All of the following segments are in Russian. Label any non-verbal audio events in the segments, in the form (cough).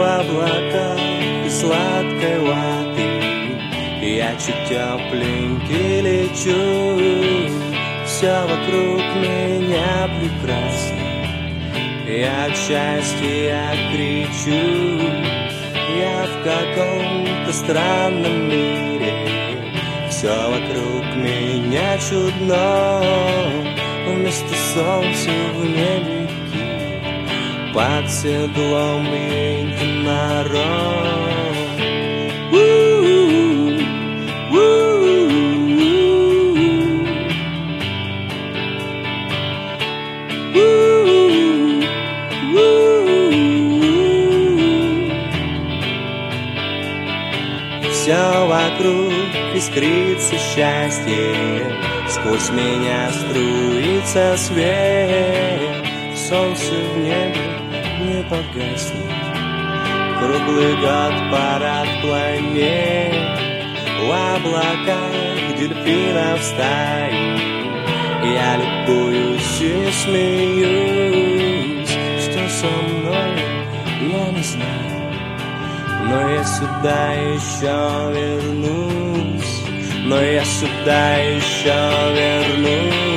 В облаках сладкой ваты Я чуть тепленький лечу Все вокруг меня прекрасно. Я от счастья кричу Я в каком-то странном мире. Все вокруг меня чудно Вместо солнца в небе под седлом единорог. Все вокруг искрится счастье, Сквозь меня струится свет, Солнце в небе не погаснет. Круглый год парад планет, В облаках дельфинов стаи. Я любуюсь и смеюсь, Что со мной, я не знаю. Но я сюда еще вернусь, Но я сюда еще вернусь.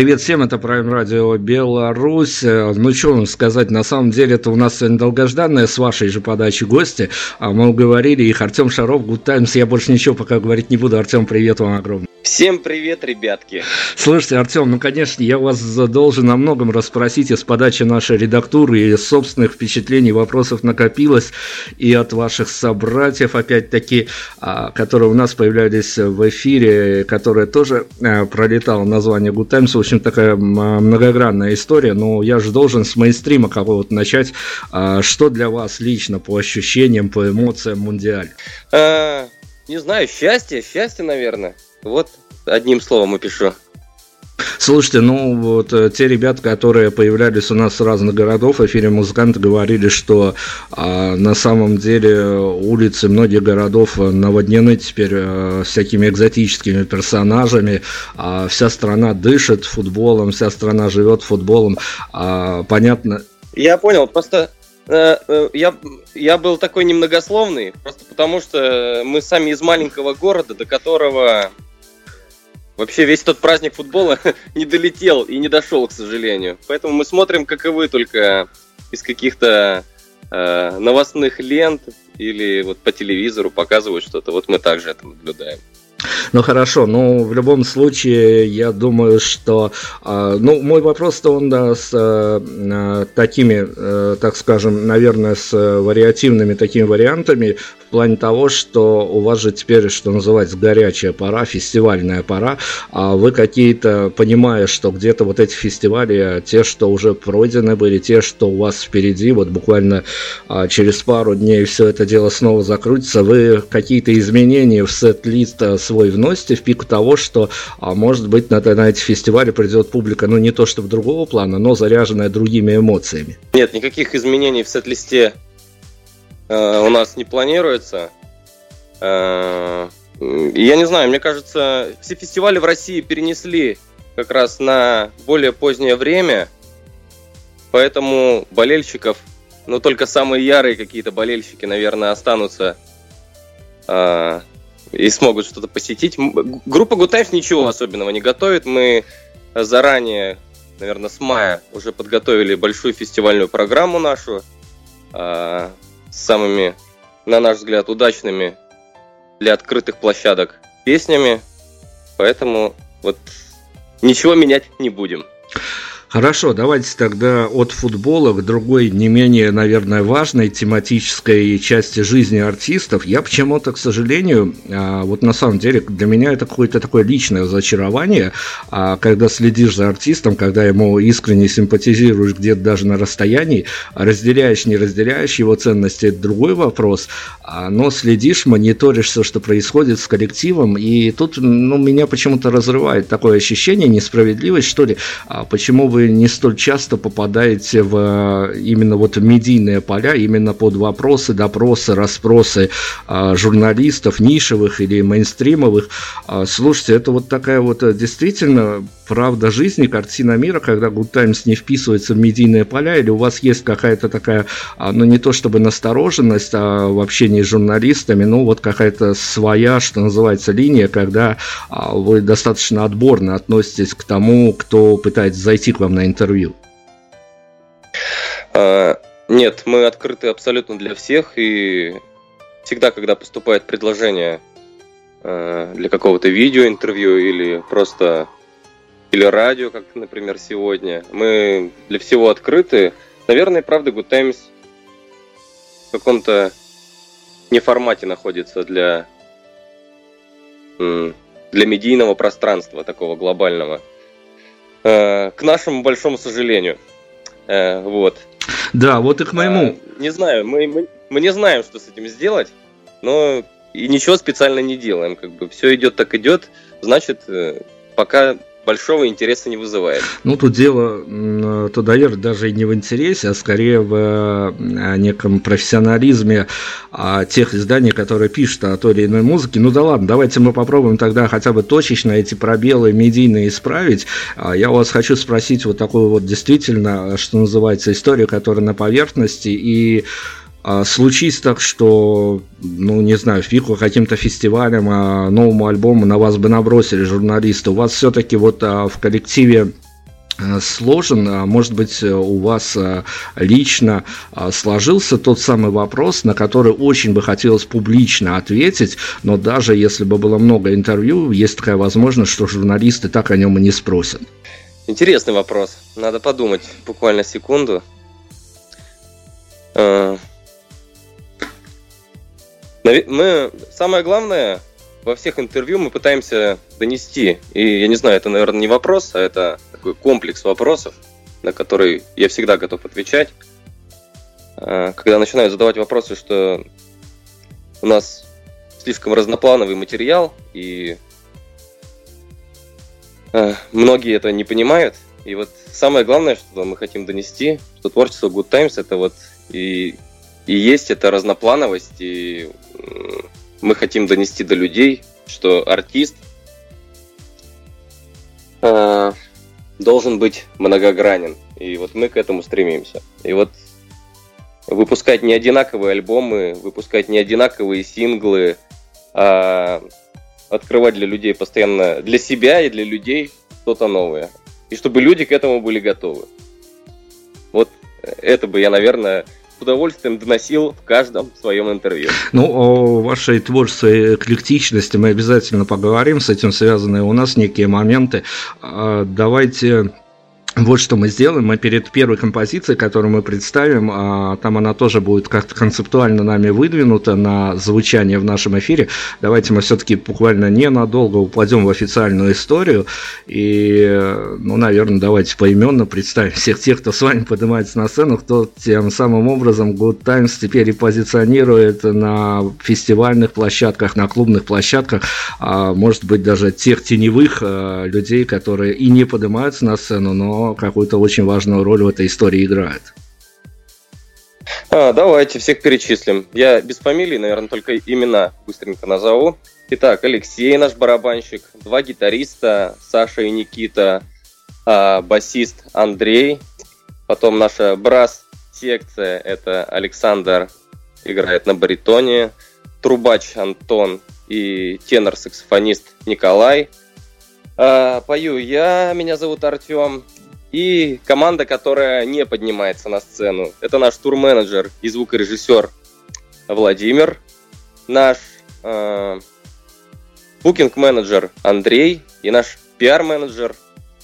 Привет всем, это Prime Radio Беларусь. Ну, что вам сказать, на самом деле это у нас сегодня долгожданная с вашей же подачи гости. А мы уговорили их, Артем Шаров, Good Times. Я больше ничего пока говорить не буду. Артем, привет вам огромный. Всем привет, ребятки. Слушайте, Артем, ну, конечно, я вас должен о многом расспросить из подачи нашей редактуры и собственных впечатлений, вопросов накопилось и от ваших собратьев, опять-таки, а, которые у нас появлялись в эфире, которые тоже а, пролетало название Good Times. Общем, такая многогранная история, но я же должен с мейнстрима какого-то начать. А, Что для вас лично по ощущениям, по эмоциям Мундиаль? А, не знаю, счастье, счастье, наверное. Вот одним словом опишу. Слушайте, ну вот э, те ребята, которые появлялись у нас с разных городов, в эфире музыканты говорили, что а, на самом деле улицы многих городов наводнены теперь а, всякими экзотическими персонажами, а, вся страна дышит футболом, вся страна живет футболом, а, понятно. Я понял, просто э, э, я, я был такой немногословный, просто потому что мы сами из маленького города, до которого Вообще весь тот праздник футбола (laughs) не долетел и не дошел, к сожалению. Поэтому мы смотрим, как и вы, только из каких-то э, новостных лент или вот по телевизору показывают что-то. Вот мы также это наблюдаем. Ну хорошо, ну в любом случае, я думаю, что, э, ну мой вопрос-то он да, с э, такими, э, так скажем, наверное, с вариативными такими вариантами плане того, что у вас же теперь, что называется, горячая пора, фестивальная пора, а вы какие-то, понимая, что где-то вот эти фестивали, те, что уже пройдены были, те, что у вас впереди, вот буквально а, через пару дней все это дело снова закрутится, вы какие-то изменения в сет-лист а, свой вносите в пику того, что, а, может быть, на, на эти фестивали придет публика, ну не то чтобы другого плана, но заряженная другими эмоциями? Нет, никаких изменений в сет-листе у нас не планируется. Э, я не знаю, мне кажется, все фестивали в России перенесли как раз на более позднее время, поэтому болельщиков, ну только самые ярые какие-то болельщики, наверное, останутся э, и смогут что-то посетить. Группа Гутайф ничего особенного не готовит. Мы заранее, наверное, с мая уже подготовили большую фестивальную программу нашу э, самыми, на наш взгляд, удачными для открытых площадок песнями. Поэтому вот ничего менять не будем. Хорошо, давайте тогда от футбола к другой, не менее, наверное, важной тематической части жизни артистов. Я почему-то, к сожалению, а, вот на самом деле для меня это какое-то такое личное разочарование, а, когда следишь за артистом, когда ему искренне симпатизируешь где-то даже на расстоянии, разделяешь, не разделяешь его ценности, это другой вопрос, а, но следишь, мониторишь все, что происходит с коллективом, и тут ну, меня почему-то разрывает такое ощущение, несправедливость, что ли, почему вы вы не столь часто попадаете в э, именно вот медийные поля, именно под вопросы, допросы, расспросы а, журналистов, нишевых или мейнстримовых. А, слушайте, это вот такая вот э, действительно правда жизни, картина мира, когда Good Times не вписывается в медийные поля, или у вас есть какая-то такая, а, ну не то чтобы настороженность а в общении с журналистами, ну вот какая-то своя, что называется, линия, когда вы достаточно отборно относитесь к тому, кто пытается зайти к вам на интервью? А, нет, мы открыты абсолютно для всех, и всегда, когда поступает предложение а, для какого-то видеоинтервью или просто или радио, как, например, сегодня, мы для всего открыты. Наверное, правда, Good Times в каком-то неформате находится для для медийного пространства такого глобального. Э, к нашему большому сожалению. Э, вот. Да, вот и к моему. Э, не знаю, мы, мы, мы не знаем, что с этим сделать, но и ничего специально не делаем. Как бы все идет так идет, значит, пока большого интереса не вызывает. Ну, тут дело, то, наверное, даже и не в интересе, а скорее в э, неком профессионализме а, тех изданий, которые пишут о той или иной музыке. Ну да ладно, давайте мы попробуем тогда хотя бы точечно эти пробелы медийные исправить. А, я у вас хочу спросить вот такую вот действительно, что называется, историю, которая на поверхности, и а случись так, что, ну, не знаю, фигу каким-то фестивалем, а новому альбому на вас бы набросили журналисты, у вас все-таки вот а, в коллективе а, сложен, а может быть, у вас лично сложился тот самый вопрос, на который очень бы хотелось публично ответить, но даже если бы было много интервью, есть такая возможность, что журналисты так о нем и не спросят. Интересный вопрос. Надо подумать буквально секунду. Мы, самое главное, во всех интервью мы пытаемся донести, и я не знаю, это, наверное, не вопрос, а это такой комплекс вопросов, на который я всегда готов отвечать. А, когда начинают задавать вопросы, что у нас слишком разноплановый материал, и а, многие это не понимают. И вот самое главное, что мы хотим донести, что творчество Good Times это вот и и есть эта разноплановость, и мы хотим донести до людей, что артист э, должен быть многогранен. И вот мы к этому стремимся. И вот выпускать не одинаковые альбомы, выпускать не одинаковые синглы, а открывать для людей постоянно, для себя и для людей что-то новое. И чтобы люди к этому были готовы. Вот это бы я, наверное, удовольствием доносил в каждом своем интервью. Ну, о вашей творческой эклектичности мы обязательно поговорим, с этим связаны у нас некие моменты. А, давайте вот что мы сделаем. Мы перед первой композицией, которую мы представим, а, там она тоже будет как-то концептуально нами выдвинута на звучание в нашем эфире. Давайте мы все-таки буквально ненадолго упадем в официальную историю. И, ну, наверное, давайте поименно представим всех тех, кто с вами поднимается на сцену, кто тем самым образом Good Times теперь и позиционирует на фестивальных площадках, на клубных площадках, а может быть даже тех теневых а, людей, которые и не поднимаются на сцену, но какую-то очень важную роль в этой истории играет. А, давайте всех перечислим. Я без фамилии, наверное, только имена быстренько назову. Итак, Алексей наш барабанщик, два гитариста, Саша и Никита, а, басист Андрей, потом наша брас-секция, это Александр играет на баритоне, трубач Антон и тенор-саксофонист Николай. А, пою я, меня зовут Артем, и команда, которая не поднимается на сцену. Это наш турменеджер и звукорежиссер Владимир, наш э, букинг-менеджер Андрей и наш пиар-менеджер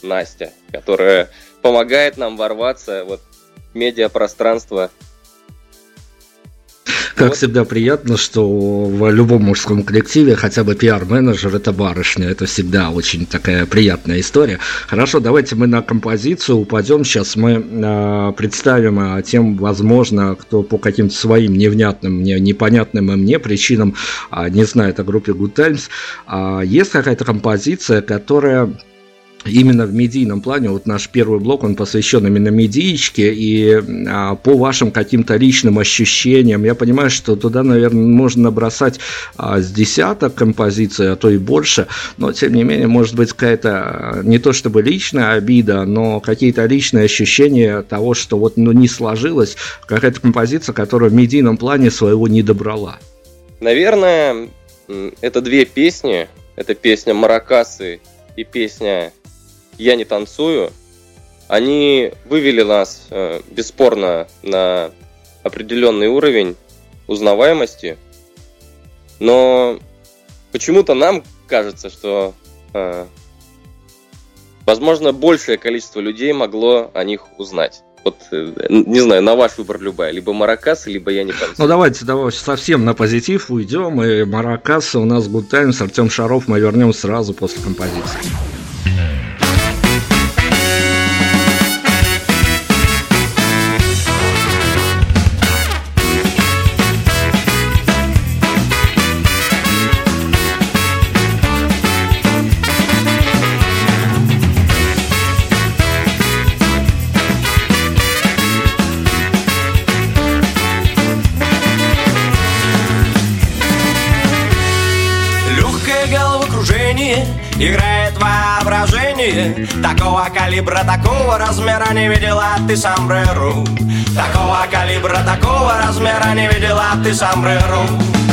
Настя, которая помогает нам ворваться вот, в медиапространство как вот. всегда приятно, что в любом мужском коллективе хотя бы пиар-менеджер это барышня. Это всегда очень такая приятная история. Хорошо, давайте мы на композицию упадем. Сейчас мы э, представим э, тем, возможно, кто по каким-то своим невнятным, не, непонятным мне причинам э, не знает о группе Good Times. Э, есть какая-то композиция, которая именно в медийном плане, вот наш первый блок, он посвящен именно медиичке, и а, по вашим каким-то личным ощущениям, я понимаю, что туда, наверное, можно набросать а, с десяток композиций, а то и больше, но, тем не менее, может быть какая-то а, не то чтобы личная обида, но какие-то личные ощущения того, что вот ну, не сложилось, какая-то композиция, которая в медийном плане своего не добрала. Наверное, это две песни. Это песня «Маракасы» и песня я не танцую, они вывели нас э, бесспорно на определенный уровень узнаваемости, но почему-то нам кажется, что э, возможно большее количество людей могло о них узнать. Вот, э, не знаю, на ваш выбор любая. Либо Маракас, либо я не танцую. Ну, давайте, давайте совсем на позитив уйдем. И Маракас у нас Good Times, Артем Шаров. Мы вернем сразу после композиции. Воображение Такого калибра, такого размера не видела ты сомбреру Такого калибра, такого размера не видела ты сомбреру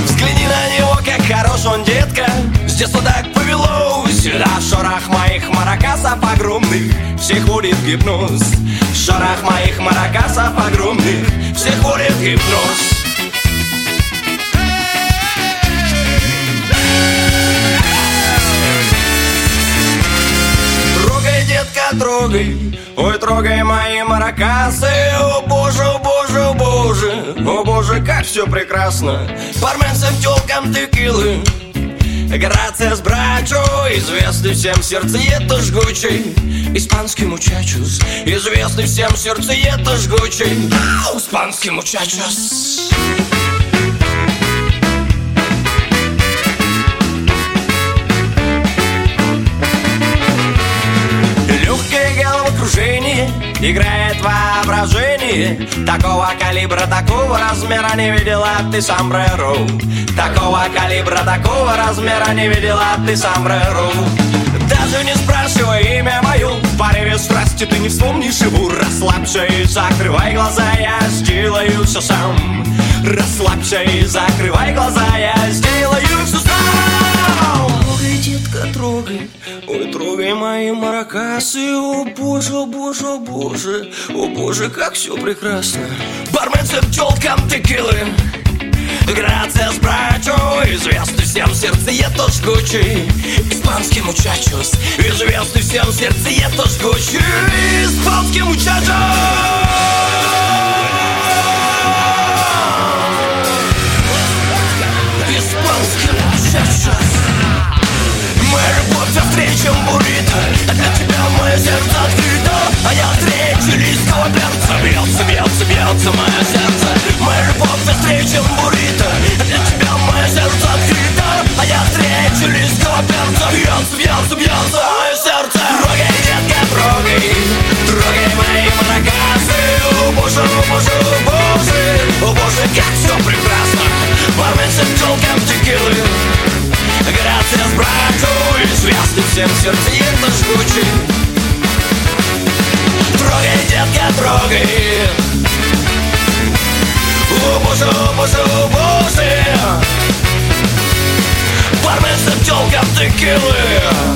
Взгляни на него, как хорош он, детка. С детства так повелось Сюда шорох моих маракасов огромных Всех вводит гипноз. Шорох моих маракасов огромных Всех вводит гипноз трогай, ой, трогай мои маракасы. О боже, о боже, о боже, о боже, как все прекрасно. Бармен всем телкам текилы. Грация с брачу, известный всем сердцеед жгучий. Испанский мучачус, известный всем сердцеед жгучий. Испанский мучачус окружении Играет воображение Такого калибра, такого размера не видела ты сомбреро Такого калибра, такого размера не видела ты сомбреро даже не спрашивай имя мое В порыве страсти ты не вспомнишь его. Расслабься и закрывай глаза Я сделаю все сам. Расслабься и закрывай глаза Я сделаю все сам детка, трогай. Ой, трогай мои маракасы О боже, о боже, о боже. О боже, как все прекрасно. Бармен с пчелкам текилы Грация с брачу Известный всем сердце, я тоже жгучий испанский мучачос Известный всем сердцеед жгучий Испанский мучачос! Испанский мучачос Сердцеед жгучий Трогай, детка, трогай. Боже, боже, боже Бармен с телком текилы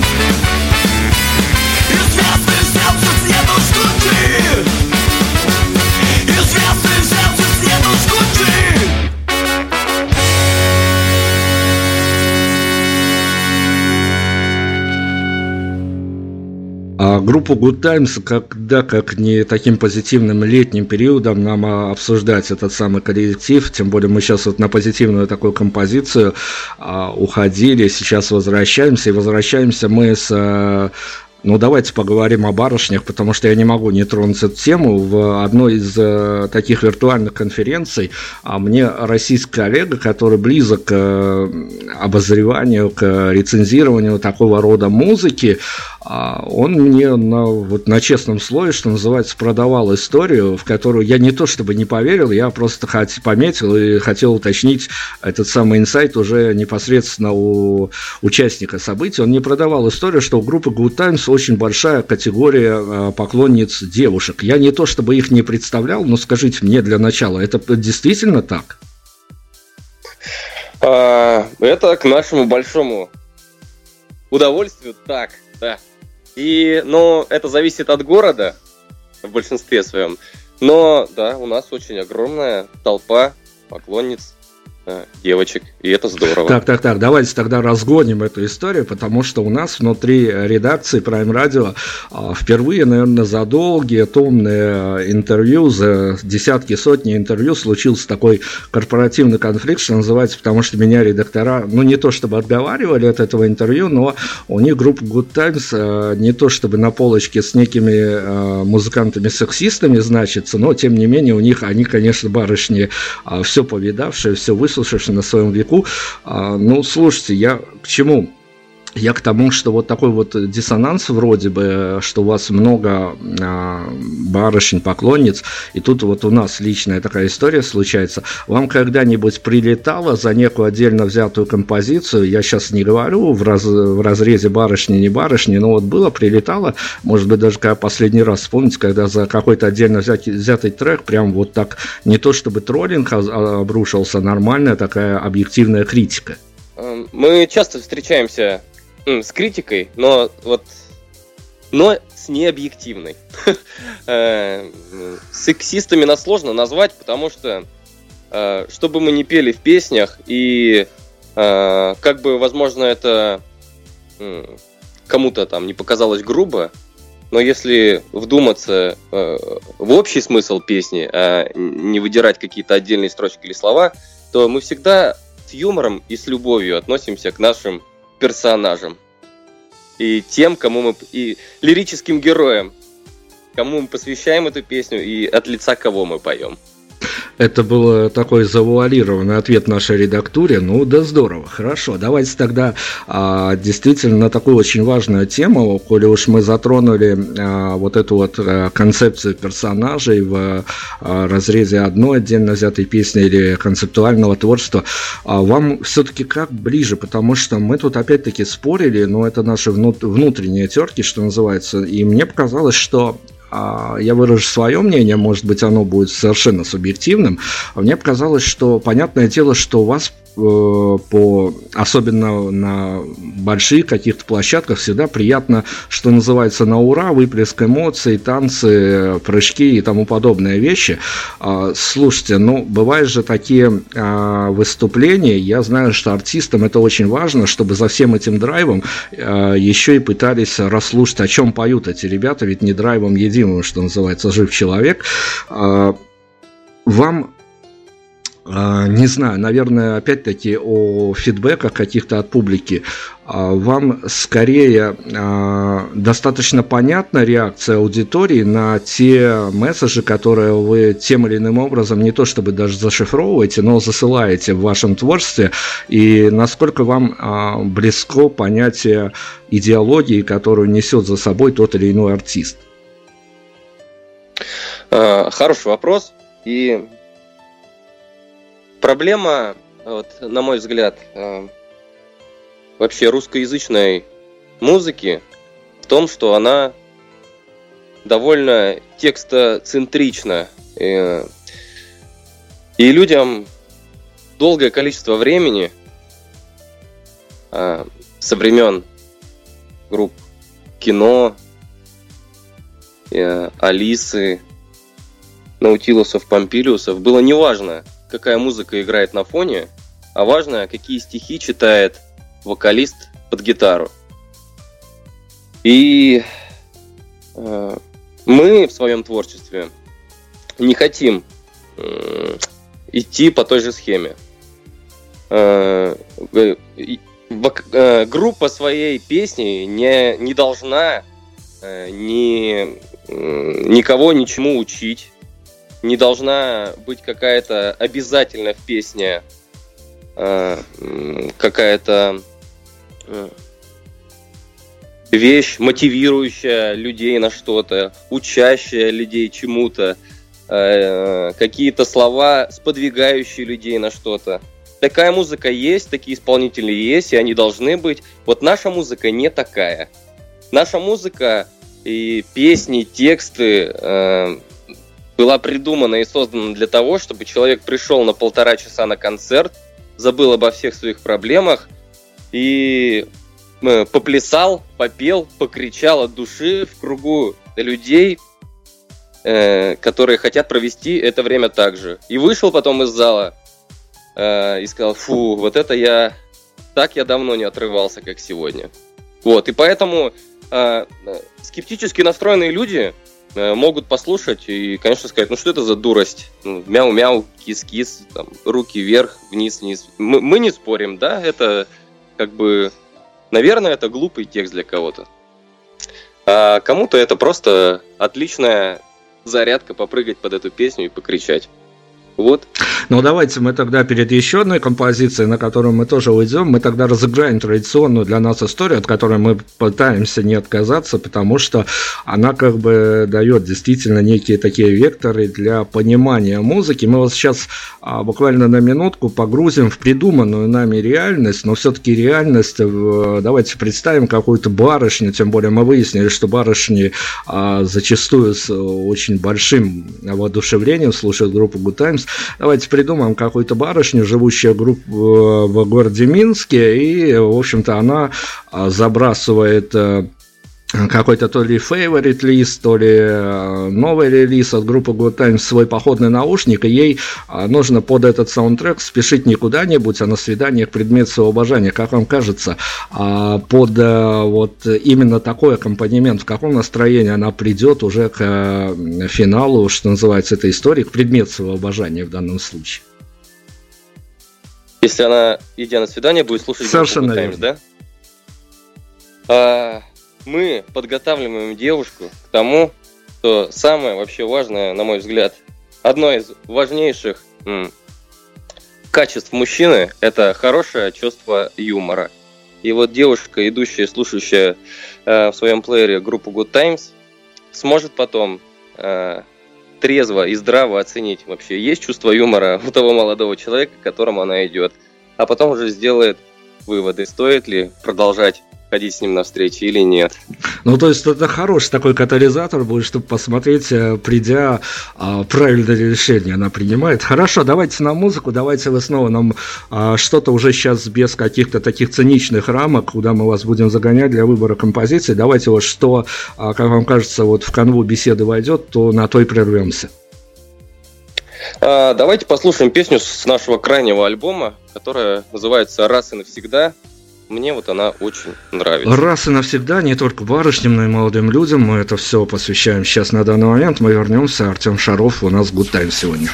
группу Good Times, когда как не таким позитивным летним периодом нам а, обсуждать этот самый коллектив, тем более мы сейчас вот на позитивную такую композицию а, уходили, сейчас возвращаемся, и возвращаемся мы с а, ну, давайте поговорим о барышнях, потому что я не могу не тронуть эту тему. В одной из э, таких виртуальных конференций а мне российский коллега, который близок к э, обозреванию, к рецензированию такого рода музыки, а он мне на, вот на честном слове, что называется, продавал историю, в которую я не то чтобы не поверил, я просто хот, пометил и хотел уточнить этот самый инсайт уже непосредственно у участника событий. Он не продавал историю, что у группы Good Times очень большая категория э, поклонниц девушек. Я не то чтобы их не представлял, но скажите мне для начала, это действительно так? А, это к нашему большому удовольствию так, да. И, но это зависит от города в большинстве своем. Но, да, у нас очень огромная толпа поклонниц девочек, и это здорово. Так, так, так, давайте тогда разгоним эту историю, потому что у нас внутри редакции Prime Radio а, впервые, наверное, за долгие томные интервью, за десятки, сотни интервью случился такой корпоративный конфликт, что называется, потому что меня редактора, ну, не то чтобы отговаривали от этого интервью, но у них группа Good Times а, не то чтобы на полочке с некими а, музыкантами-сексистами значится, но, тем не менее, у них, они, конечно, барышни все повидавшие, все выслушавшие, выслушавший на своем веку. А, ну, слушайте, я к чему? Я к тому, что вот такой вот диссонанс вроде бы, что у вас много а, барышень, поклонниц, и тут вот у нас личная такая история случается. Вам когда-нибудь прилетало за некую отдельно взятую композицию, я сейчас не говорю в, раз, в разрезе барышни, не барышни, но вот было, прилетало, может быть, даже когда последний раз вспомните, когда за какой-то отдельно взятый, взятый трек прям вот так, не то чтобы троллинг обрушился, нормальная такая объективная критика. Эм, мы часто встречаемся с критикой, но вот но с необъективной. (laughs) Э, сексистами нас сложно назвать, потому что э, чтобы мы не пели в песнях, и э, как бы, возможно, это кому-то там не показалось грубо, но если вдуматься в общий смысл песни, а не выдирать какие-то отдельные строчки или слова, то мы всегда с юмором и с любовью относимся к нашим персонажам. И тем, кому мы... И лирическим героям, кому мы посвящаем эту песню и от лица кого мы поем. Это был такой завуалированный ответ нашей редактуре. Ну да здорово, хорошо. Давайте тогда а, действительно на такую очень важную тему, коли уж мы затронули а, вот эту вот а, концепцию персонажей в а, разрезе одной отдельно взятой песни или концептуального творчества, а, вам все-таки как ближе? Потому что мы тут опять-таки спорили, но это наши внутренние терки, что называется, и мне показалось, что я выражу свое мнение, может быть, оно будет совершенно субъективным. Мне показалось, что понятное дело, что у вас по, особенно на больших каких-то площадках, всегда приятно, что называется, на ура, выплеск эмоций, танцы, прыжки и тому подобные вещи. А, слушайте, ну, бывают же такие а, выступления, я знаю, что артистам это очень важно, чтобы за всем этим драйвом а, еще и пытались расслушать, о чем поют эти ребята, ведь не драйвом единым, что называется, жив человек. Вам не знаю, наверное, опять-таки о фидбэках каких-то от публики. А, вам скорее а, достаточно понятна реакция аудитории на те месседжи, которые вы тем или иным образом не то чтобы даже зашифровываете, но засылаете в вашем творчестве, и насколько вам близко понятие идеологии, которую несет за собой тот или иной артист? Хороший вопрос. И Проблема, вот, на мой взгляд, э, вообще русскоязычной музыки в том, что она довольно текстоцентрична. И, и людям долгое количество времени э, со времен групп кино, э, Алисы, Наутилусов, Помпилиусов было неважно, какая музыка играет на фоне, а важно, какие стихи читает вокалист под гитару. И э, мы в своем творчестве не хотим э, идти по той же схеме. Э, э, э, группа своей песни не, не должна э, ни, э, никого ничему учить не должна быть какая-то обязательно в песне э, какая-то э, вещь, мотивирующая людей на что-то, учащая людей чему-то, э, какие-то слова, сподвигающие людей на что-то. Такая музыка есть, такие исполнители есть, и они должны быть. Вот наша музыка не такая. Наша музыка и песни, тексты, была придумана и создана для того, чтобы человек пришел на полтора часа на концерт, забыл обо всех своих проблемах и э, поплясал, попел, покричал от души в кругу людей, э, которые хотят провести это время так же. И вышел потом из зала э, и сказал, фу, вот это я, так я давно не отрывался, как сегодня. Вот, и поэтому скептически настроенные люди могут послушать и, конечно, сказать, ну что это за дурость? Ну, мяу-мяу, кис-кис, там, руки вверх, вниз-вниз. Мы, мы не спорим, да, это как бы, наверное, это глупый текст для кого-то. А кому-то это просто отличная зарядка попрыгать под эту песню и покричать. Вот. Ну, давайте мы тогда перед еще одной композицией, на которую мы тоже уйдем, мы тогда разыграем традиционную для нас историю, от которой мы пытаемся не отказаться, потому что она как бы дает действительно некие такие векторы для понимания музыки. Мы вот сейчас а, буквально на минутку погрузим в придуманную нами реальность, но все-таки реальность, в, давайте представим какую-то барышню, тем более мы выяснили, что барышни а, зачастую с очень большим воодушевлением слушают группу Good Times, давайте придумаем какую-то барышню, живущую групп, в городе Минске, и, в общем-то, она а, забрасывает э, какой-то то ли favorite лист, то ли э, новый релиз от группы Good Times свой походный наушник, и ей а, нужно под этот саундтрек спешить не куда-нибудь, а на свидание к предмету своего обожания. Как вам кажется, а, под э, вот именно такой аккомпанемент, в каком настроении она придет уже к э, финалу, что называется, этой истории, к предмету своего обожания в данном случае? Если она, идя на свидание, будет слушать Совершенно Good Times, да? А, мы подготавливаем девушку к тому, что самое вообще важное, на мой взгляд, одно из важнейших м, качеств мужчины – это хорошее чувство юмора. И вот девушка, идущая, слушающая э, в своем плеере группу Good Times, сможет потом э, трезво и здраво оценить вообще, есть чувство юмора у того молодого человека, к которому она идет. А потом уже сделает выводы, стоит ли продолжать ходить с ним на встречи или нет. Ну, то есть это хороший такой катализатор будет, чтобы посмотреть, э, придя, а, правильное решение она принимает. Хорошо, давайте на музыку, давайте вы снова нам а, что-то уже сейчас без каких-то таких циничных рамок, куда мы вас будем загонять для выбора композиции. Давайте вот что, а, как вам кажется, вот в канву беседы войдет, то на то и прервемся. Давайте послушаем песню с нашего крайнего альбома, которая называется «Раз и навсегда». Мне вот она очень нравится. Раз и навсегда, не только барышням, но и молодым людям. Мы это все посвящаем сейчас на данный момент. Мы вернемся. Артем Шаров у нас Good Time сегодня.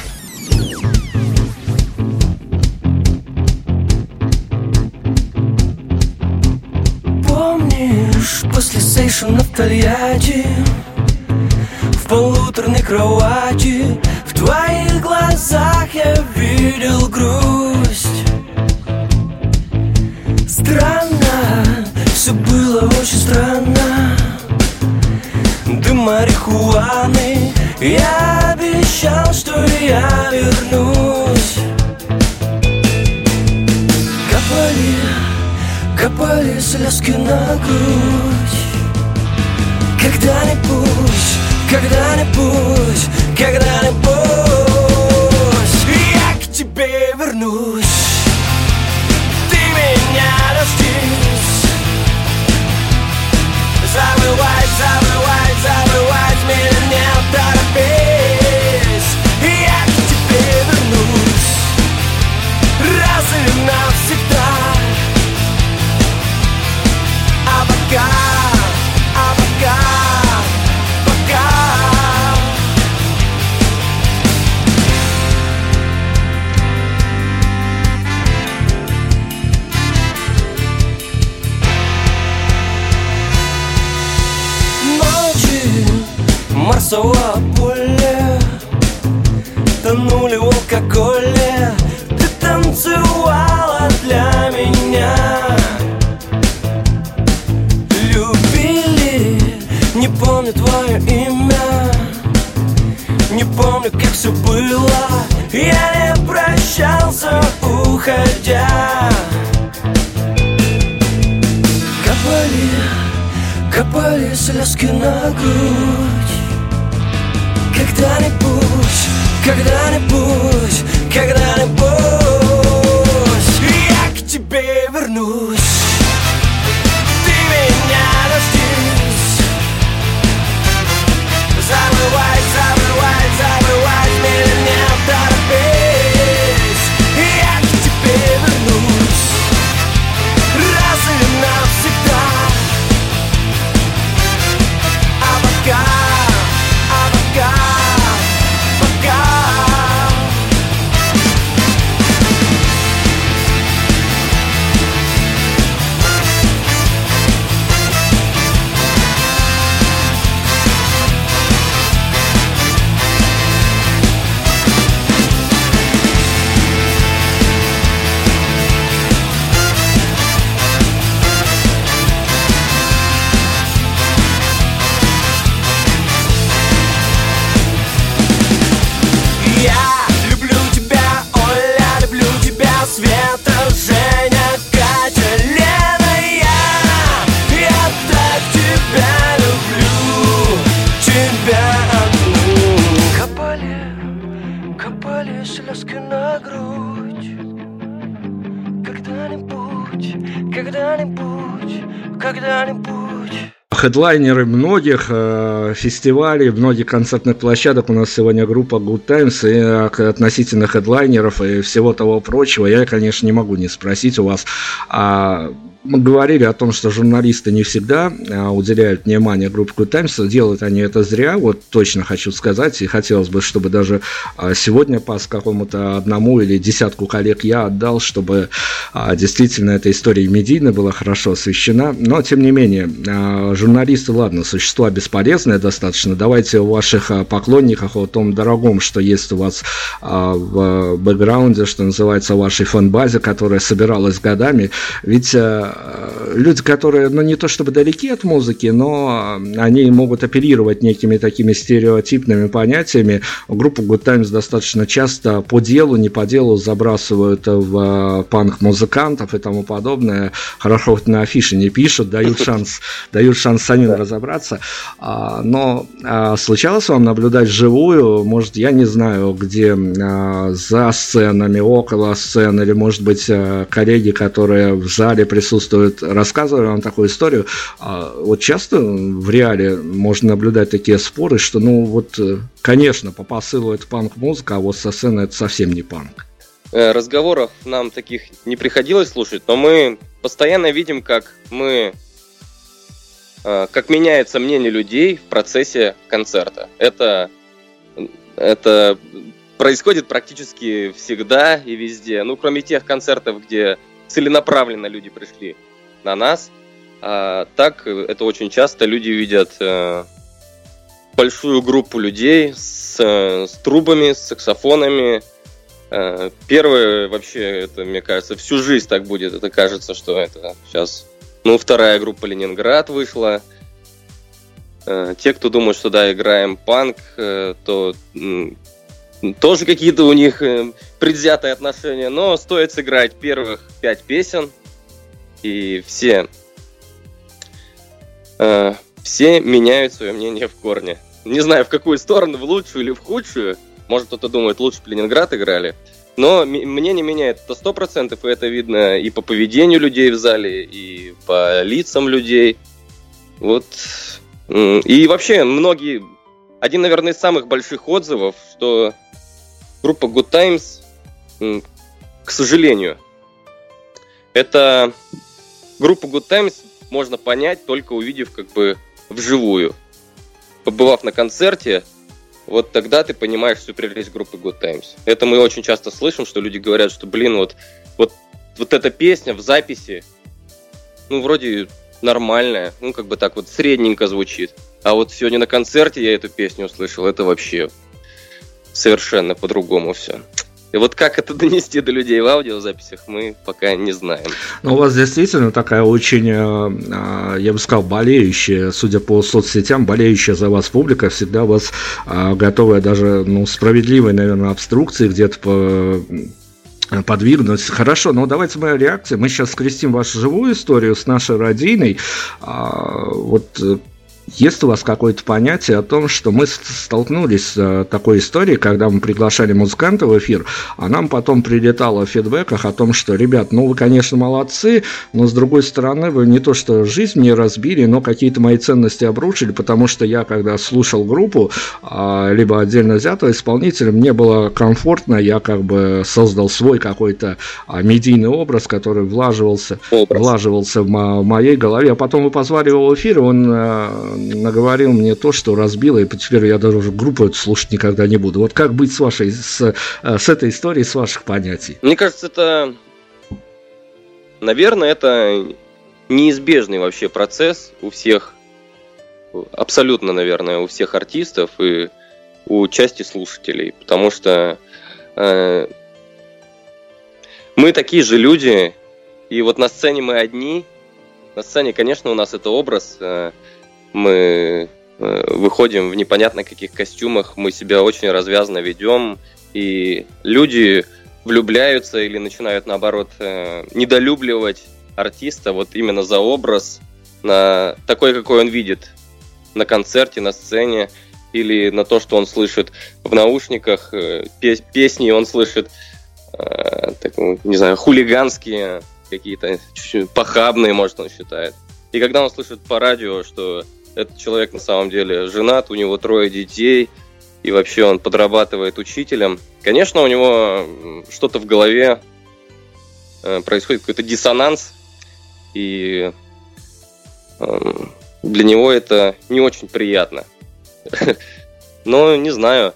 Помнишь, после сейшена в Тольятти В полуторной кровати В твоих глазах я видел грусть Странно, все было очень странно. Дым марихуаны Я обещал, что я вернусь. Капали, капали слезки на грудь. Когда-нибудь, когда-нибудь, когда-нибудь Я к тебе вернусь Хедлайнеры многих э, фестивалей, многих концертных площадок. У нас сегодня группа Good Times, и э, относительно хедлайнеров и всего того прочего, я, конечно, не могу не спросить у вас, а мы говорили о том, что журналисты не всегда а, уделяют внимание группе Times, делают они это зря, вот точно хочу сказать, и хотелось бы, чтобы даже а, сегодня по какому-то одному или десятку коллег я отдал, чтобы а, действительно эта история медийно была хорошо освещена, но тем не менее, журналисты, ладно, существа бесполезные достаточно, давайте о ваших поклонниках, о том дорогом, что есть у вас в бэкграунде, что называется, в вашей фан-базе, которая собиралась годами, ведь люди, которые, ну, не то чтобы далеки от музыки, но они могут оперировать некими такими стереотипными понятиями. Группу Good Times достаточно часто по делу, не по делу забрасывают в панк-музыкантов и тому подобное. Хорошо, хоть на афише не пишут, дают (laughs) шанс, дают шанс самим разобраться. А, но а, случалось вам наблюдать живую, может, я не знаю, где а, за сценами, около сцены, или, может быть, коллеги, которые в зале присутствуют, рассказывали вам такую историю. Вот часто в реале можно наблюдать такие споры, что, ну, вот, э, конечно, по посылу это панк-музыка, а вот со сцены это совсем не панк. Э, разговоров нам таких не приходилось слушать, но мы постоянно видим, как мы э, как меняется мнение людей в процессе концерта. Это, это происходит практически всегда и везде. Ну, кроме тех концертов, где целенаправленно люди пришли на нас. А так, это очень часто люди видят э, большую группу людей с, с трубами, с саксофонами, Э, первое, вообще, это, мне кажется, всю жизнь так будет. Это кажется, что это сейчас... Ну, вторая группа Ленинград вышла. Э, те, кто думают, что да, играем панк, э, то тоже какие-то у них предвзятые отношения. Но стоит сыграть первых пять песен, и все, все меняют свое мнение в корне. Не знаю, в какую сторону, в лучшую или в худшую – может, кто-то думает, лучше бы Ленинград играли. Но мне не меняет это сто процентов, и это видно и по поведению людей в зале, и по лицам людей. Вот. И вообще, многие... Один, наверное, из самых больших отзывов, что группа Good Times, к сожалению, это группу Good Times можно понять, только увидев как бы вживую. Побывав на концерте, вот тогда ты понимаешь всю прелесть группы Good Times. Это мы очень часто слышим, что люди говорят, что, блин, вот, вот, вот эта песня в записи, ну, вроде нормальная, ну, как бы так вот средненько звучит. А вот сегодня на концерте я эту песню услышал, это вообще совершенно по-другому все. И вот как это (laughs) донести до людей в аудиозаписях, мы пока не знаем. Ну, у вас действительно такая очень, э, э, я бы сказал, болеющая, судя по соцсетям, болеющая за вас публика, всегда вас э, готовая даже, ну, справедливой, наверное, обструкции где-то по подвигнуть. Хорошо, но давайте моя реакция. Мы сейчас скрестим вашу живую историю с нашей родиной. А, вот есть у вас какое-то понятие о том, что мы столкнулись с э, такой историей, когда мы приглашали музыканта в эфир, а нам потом прилетало в фидбэках о том, что, ребят, ну вы, конечно, молодцы, но с другой стороны, вы не то что жизнь мне разбили, но какие-то мои ценности обрушили, потому что я, когда слушал группу, а, либо отдельно взятого исполнителя, мне было комфортно, я как бы создал свой какой-то а, медийный образ, который влаживался, образ. влаживался в моей голове, а потом вы позвали его в эфир, он э, наговорил мне то, что разбило, и теперь я даже группу эту слушать никогда не буду. Вот как быть с вашей, с, э, с этой историей, с ваших понятий? Мне кажется, это, наверное, это неизбежный вообще процесс у всех, абсолютно, наверное, у всех артистов и у части слушателей, потому что э, мы такие же люди, и вот на сцене мы одни. На сцене, конечно, у нас это образ, э, мы э, выходим в непонятно каких костюмах, мы себя очень развязно ведем, и люди влюбляются или начинают, наоборот, э, недолюбливать артиста вот именно за образ, на такой, какой он видит на концерте, на сцене, или на то, что он слышит в наушниках, э, песни он слышит, так, не знаю, хулиганские какие-то, похабные, может, он считает. И когда он слышит по радио, что этот человек на самом деле женат, у него трое детей, и вообще он подрабатывает учителем. Конечно, у него что-то в голове э, происходит, какой-то диссонанс, и эм, для него это не очень приятно. (laughs) Но не знаю,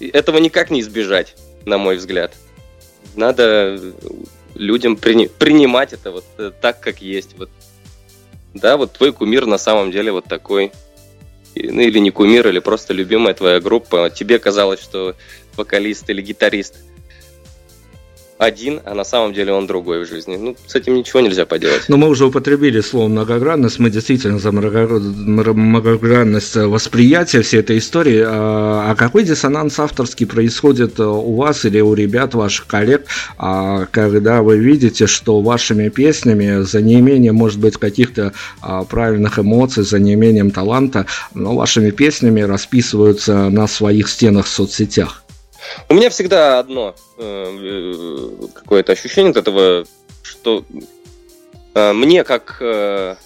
этого никак не избежать, на мой взгляд. Надо людям принимать это вот э, так, как есть. Вот да, вот твой кумир на самом деле вот такой. Ну или не кумир, или просто любимая твоя группа. Тебе казалось, что вокалист или гитарист один, а на самом деле он другой в жизни. Ну, с этим ничего нельзя поделать. Но мы уже употребили слово многогранность, мы действительно за многогранность восприятия всей этой истории. А, а какой диссонанс авторский происходит у вас или у ребят, ваших коллег, а, когда вы видите, что вашими песнями за неимением, может быть, каких-то а, правильных эмоций, за неимением таланта, но вашими песнями расписываются на своих стенах в соцсетях? У меня всегда одно э, какое-то ощущение от этого, что э, мне как э,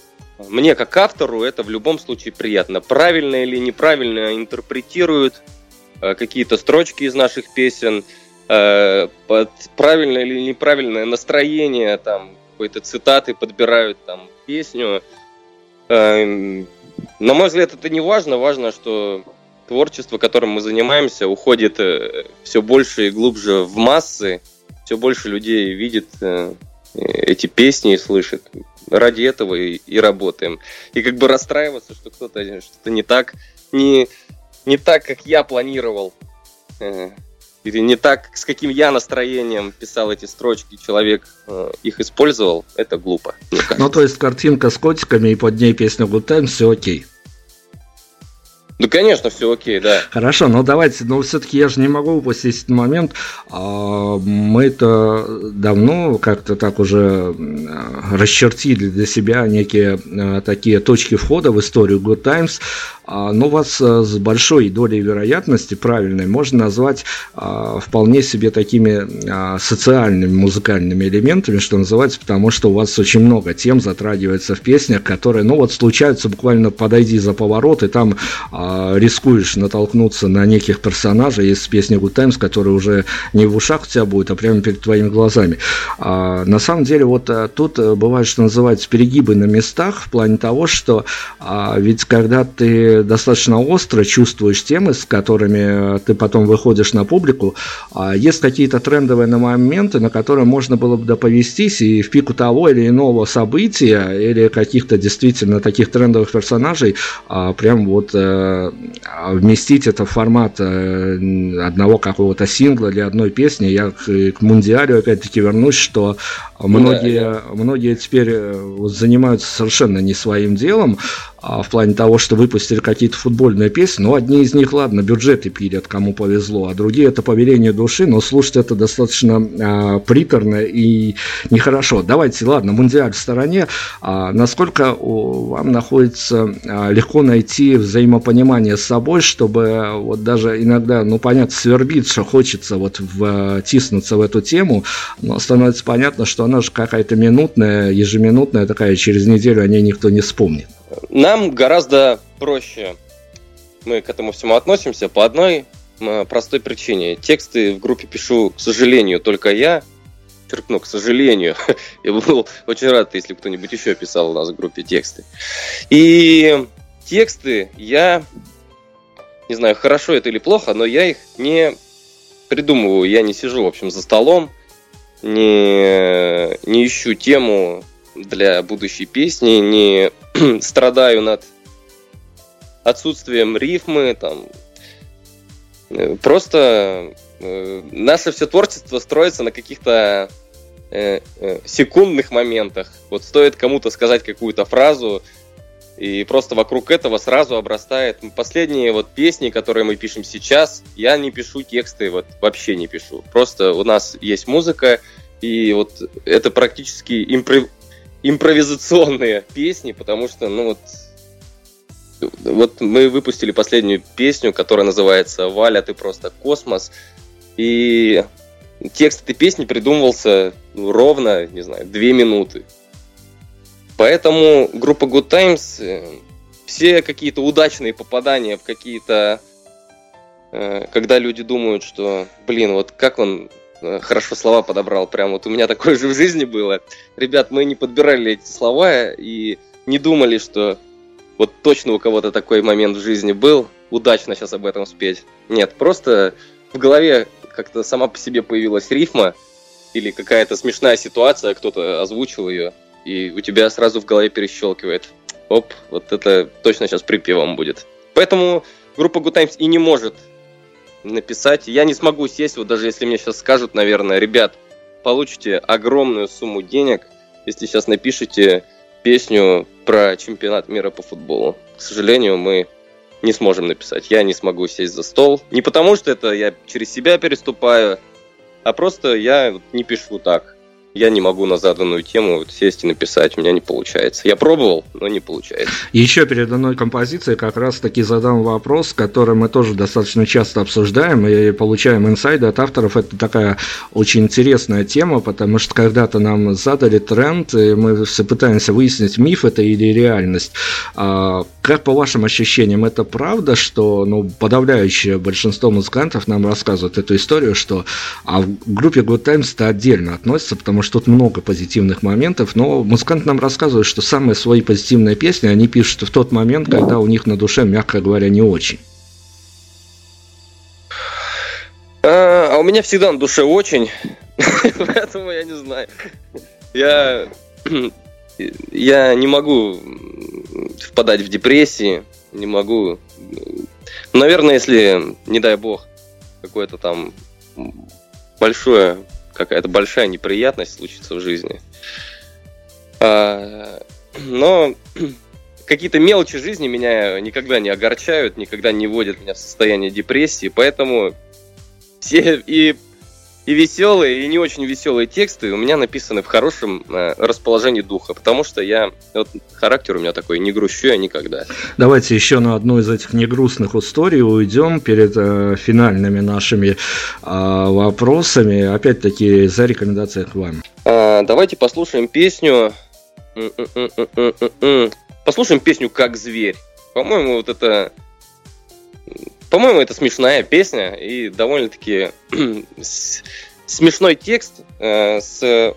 мне как автору это в любом случае приятно. Правильно или неправильно интерпретируют какие-то строчки из наших песен, под правильное или неправильное настроение, там какой-то цитаты подбирают там песню. На мой взгляд, это не важно. Важно, что творчество, которым мы занимаемся, уходит э, все больше и глубже в массы, все больше людей видит э, эти песни и слышит. Ради этого и, и работаем. И как бы расстраиваться, что кто-то что-то не так, не, не так, как я планировал, э, или не так, с каким я настроением писал эти строчки, человек их использовал, это глупо. Ну, то есть картинка с котиками и под ней песня Good Time, все окей. Ну, конечно, все окей, да. Хорошо, но давайте, но все-таки я же не могу упустить этот момент. А, мы это давно как-то так уже расчертили для себя некие а, такие точки входа в историю Good Times. А, но вас с большой долей вероятности, правильной, можно назвать вполне себе такими социальными музыкальными элементами, что называется, потому что у вас очень много тем затрагивается в песнях, которые, ну вот, случаются буквально подойди за поворот, и там а, рискуешь натолкнуться на неких персонажей из песни Good Times, которые уже не в ушах у тебя будет, а прямо перед твоими глазами. А, на самом деле, вот а, тут э, бывает, что называется, перегибы на местах в плане того, что а, ведь когда ты достаточно остро чувствуешь темы, с которыми э, ты потом выходишь на публику, а, есть какие-то трендовые моменты, на которые можно было бы доповестись и в пику того или иного события или каких-то действительно таких трендовых персонажей а, прям вот э, вместить это в формат э, одного какого-то сингла или одной песни. Я к, к Мундиалю опять-таки вернусь, что многие, да, да. многие теперь занимаются совершенно не своим делом, в плане того, что выпустили какие-то футбольные песни, ну, одни из них, ладно, бюджеты пилят, кому повезло, а другие это повеление души, но слушать это достаточно а, приторно и нехорошо. Давайте, ладно, Мундиаль в стороне. А, насколько у, вам находится а, легко найти взаимопонимание с собой, чтобы вот даже иногда, ну, понятно, свербит, что хочется вот втиснуться в эту тему, но становится понятно, что она же какая-то минутная, ежеминутная такая, через неделю о ней никто не вспомнит. Нам гораздо проще мы к этому всему относимся по одной простой причине. Тексты в группе пишу, к сожалению, только я. Черкну, к сожалению. (laughs) я бы был очень рад, если кто-нибудь еще писал у нас в группе тексты. И тексты я, не знаю, хорошо это или плохо, но я их не придумываю. Я не сижу, в общем, за столом, не, не ищу тему для будущей песни, не (clears throat) страдаю над отсутствием рифмы, там, э, просто э, наше все творчество строится на каких-то э, э, секундных моментах. Вот стоит кому-то сказать какую-то фразу, и просто вокруг этого сразу обрастает. Последние вот песни, которые мы пишем сейчас, я не пишу тексты, вот вообще не пишу. Просто у нас есть музыка, и вот это практически импро импровизационные песни, потому что, ну вот, вот мы выпустили последнюю песню, которая называется «Валя, ты просто космос», и текст этой песни придумывался ровно, не знаю, две минуты. Поэтому группа Good Times, э, все какие-то удачные попадания в какие-то... Э, когда люди думают, что, блин, вот как он хорошо слова подобрал. Прям вот у меня такое же в жизни было. Ребят, мы не подбирали эти слова и не думали, что вот точно у кого-то такой момент в жизни был. Удачно сейчас об этом спеть. Нет, просто в голове как-то сама по себе появилась рифма или какая-то смешная ситуация, кто-то озвучил ее, и у тебя сразу в голове перещелкивает. Оп, вот это точно сейчас припевом будет. Поэтому группа Good Times и не может написать. Я не смогу сесть, вот даже если мне сейчас скажут, наверное, ребят, получите огромную сумму денег, если сейчас напишите песню про чемпионат мира по футболу. К сожалению, мы не сможем написать. Я не смогу сесть за стол. Не потому, что это я через себя переступаю, а просто я не пишу так я не могу на заданную тему вот сесть и написать, у меня не получается. Я пробовал, но не получается. Еще перед одной композицией как раз таки задам вопрос, который мы тоже достаточно часто обсуждаем и получаем инсайды от авторов. Это такая очень интересная тема, потому что когда-то нам задали тренд, и мы все пытаемся выяснить, миф это или реальность. А, как по вашим ощущениям, это правда, что ну, подавляющее большинство музыкантов нам рассказывают эту историю, что а в группе Good Times это отдельно относится, потому что что тут много позитивных моментов, но музыкант нам рассказывает, что самые свои позитивные песни они пишут в тот момент, когда у них на душе, мягко говоря, не очень. А, а у меня всегда на душе очень, (laughs) поэтому я не знаю. Я, я не могу впадать в депрессии, не могу. Наверное, если, не дай бог, какое-то там большое какая-то большая неприятность случится в жизни. А, но какие-то мелочи жизни меня никогда не огорчают, никогда не вводят меня в состояние депрессии, поэтому все и и веселые, и не очень веселые тексты у меня написаны в хорошем э, расположении духа, потому что я, вот характер у меня такой, не грущу я никогда. Давайте еще на одну из этих негрустных историй уйдем перед э, финальными нашими э, вопросами, опять-таки за рекомендацией к вам. А, давайте послушаем песню, послушаем песню «Как зверь». По-моему, вот это по-моему, это смешная песня и довольно-таки (clears throat) смешной текст э, с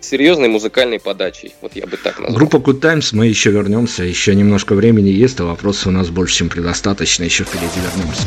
серьезной музыкальной подачей. Вот я бы так назвал. Группа Good Times, мы еще вернемся, еще немножко времени есть, а вопросов у нас больше, чем предостаточно, еще впереди вернемся.